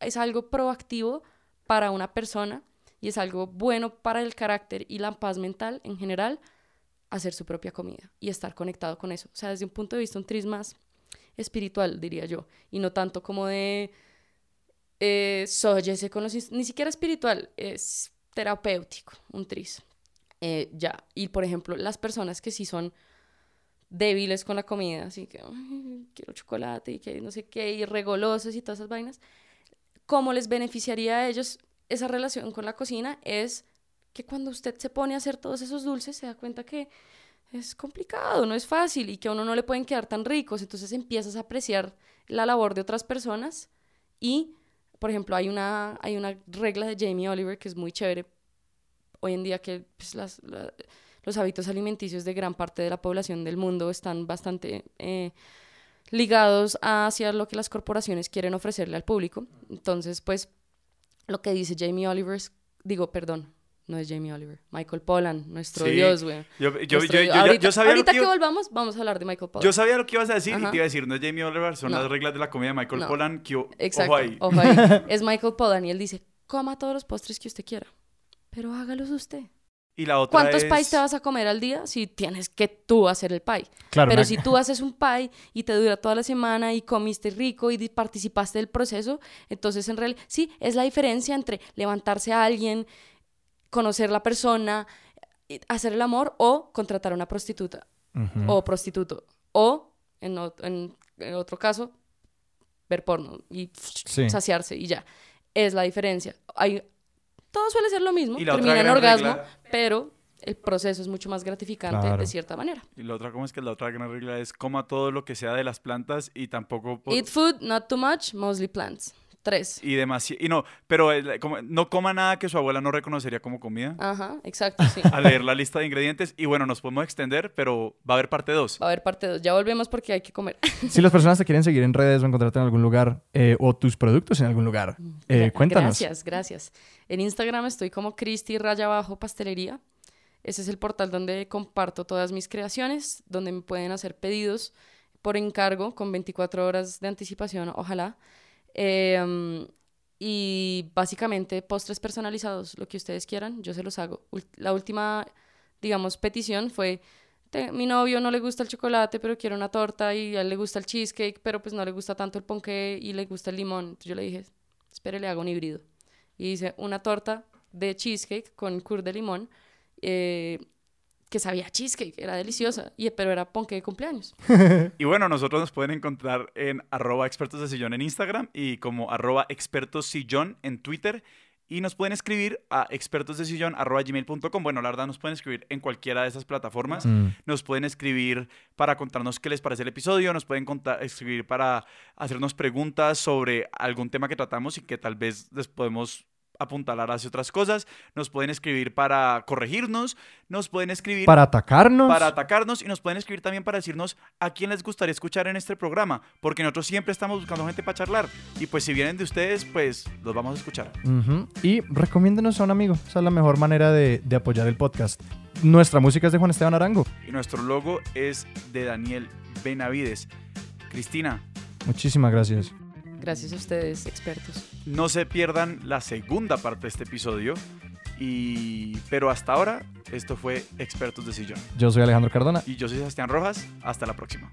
Speaker 2: es algo proactivo para una persona y es algo bueno para el carácter y la paz mental en general, hacer su propia comida y estar conectado con eso. O sea, desde un punto de vista un tris más espiritual, diría yo, y no tanto como de eh, sóyese con los... Ni siquiera espiritual, es terapéutico, un tris. Eh, ya, y por ejemplo, las personas que sí son débiles con la comida, así que quiero chocolate y que no sé qué, y regolosos y todas esas vainas, ¿cómo les beneficiaría a ellos esa relación con la cocina es que cuando usted se pone a hacer todos esos dulces se da cuenta que es complicado, no es fácil y que a uno no le pueden quedar tan ricos, entonces empiezas a apreciar la labor de otras personas y, por ejemplo, hay una, hay una regla de Jamie Oliver que es muy chévere hoy en día que pues, las, los hábitos alimenticios de gran parte de la población del mundo están bastante eh, ligados hacia lo que las corporaciones quieren ofrecerle al público. Entonces, pues lo que dice Jamie Oliver, digo, perdón, no es Jamie Oliver, Michael Pollan, nuestro dios, güey.
Speaker 3: Yo, yo, yo, ahorita, sabía
Speaker 2: ahorita que, volvamos, vamos a hablar de Michael Pollan.
Speaker 3: Yo sabía lo que ibas a decir y te iba a decir, no es Jamie Oliver, son las reglas de la comida de Michael Pollan. Que,
Speaker 2: Exacto, ojo ahí. Ojo ahí. es Michael Pollan y él dice, coma todos los postres que usted quiera, pero hágalos usted.
Speaker 3: Y la otra
Speaker 2: ¿Cuántos pies te vas a comer al día si tienes que tú hacer el pie? Claro, Pero si tú haces un pie y te dura toda la semana y comiste rico y participaste del proceso, entonces en realidad sí, es la diferencia entre levantarse a alguien, conocer la persona, hacer el amor o contratar a una prostituta o prostituto. O, en, en, otro caso, ver porno y saciarse y ya. Es la diferencia. Hay todo suele ser lo mismo, termina en orgasmo, pero el proceso es mucho más gratificante
Speaker 1: Claro.
Speaker 2: de cierta manera.
Speaker 3: Y la otra, ¿cómo es que la otra gran regla es coma todo lo que sea de las plantas y tampoco...
Speaker 2: Eat food, not too much, mostly plants. Tres.
Speaker 3: y demasiado... Y no, pero eh, como- no coma nada que su abuela no reconocería como comida.
Speaker 2: Ajá, exacto, sí.
Speaker 3: A leer la lista de ingredientes. Y bueno, nos podemos extender, pero va a haber parte 2.
Speaker 2: Va a haber parte 2. Ya volvemos porque hay que comer.
Speaker 1: Si las personas te quieren seguir en redes o encontrarte en algún lugar eh, o tus productos en algún lugar, eh,
Speaker 2: Gra-
Speaker 1: cuéntanos.
Speaker 2: Gracias, gracias. En Instagram estoy como Cristi Raya Abajo Pastelería. Ese es el portal donde comparto todas mis creaciones, donde me pueden hacer pedidos por encargo con 24 horas de anticipación, ojalá. Eh, y básicamente postres personalizados, lo que ustedes quieran, yo se los hago. La última, digamos, petición fue, "Te- mi novio no le gusta el chocolate, pero quiere una torta y a él le gusta el cheesecake, pero pues no le gusta tanto el ponqué y le gusta el limón. Entonces yo le dije, espere, le hago un híbrido. Y hice una torta de cheesecake con cur de limón, eh, que sabía cheesecake, era deliciosa, y, pero era ponqué de cumpleaños.
Speaker 3: Y bueno, nosotros nos pueden encontrar en arroba expertos de sillón en Instagram y como arroba expertos sillón en Twitter. Y nos pueden escribir a expertosdesillón arroba gmail.com. Bueno, la verdad nos pueden escribir en cualquiera de esas plataformas.
Speaker 1: Mm.
Speaker 3: Nos pueden escribir para contarnos qué les parece el episodio. Nos pueden contar- escribir para hacernos preguntas sobre algún tema que tratamos y que tal vez les podemos apuntalar hacia otras cosas. Nos pueden escribir para corregirnos. Nos pueden escribir
Speaker 1: Para atacarnos.
Speaker 3: para atacarnos y nos pueden escribir también para decirnos a quién les gustaría escuchar en este programa, porque nosotros siempre estamos buscando gente para charlar y pues si vienen de ustedes, pues los vamos a escuchar.
Speaker 1: Y recomiéndenos a un amigo. Esa es la mejor manera de, de apoyar el podcast. Nuestra música es de Juan Esteban Arango.
Speaker 3: Y nuestro logo es de Daniel Benavides. Cristina,
Speaker 1: Muchísimas gracias.
Speaker 2: Gracias a ustedes, expertos.
Speaker 3: no se pierdan la segunda parte de este episodio. Y pero hasta ahora esto fue Expertos de Sillón.
Speaker 1: Yo soy Alejandro Cardona.
Speaker 3: Y yo soy Sebastián Rojas. Hasta la próxima.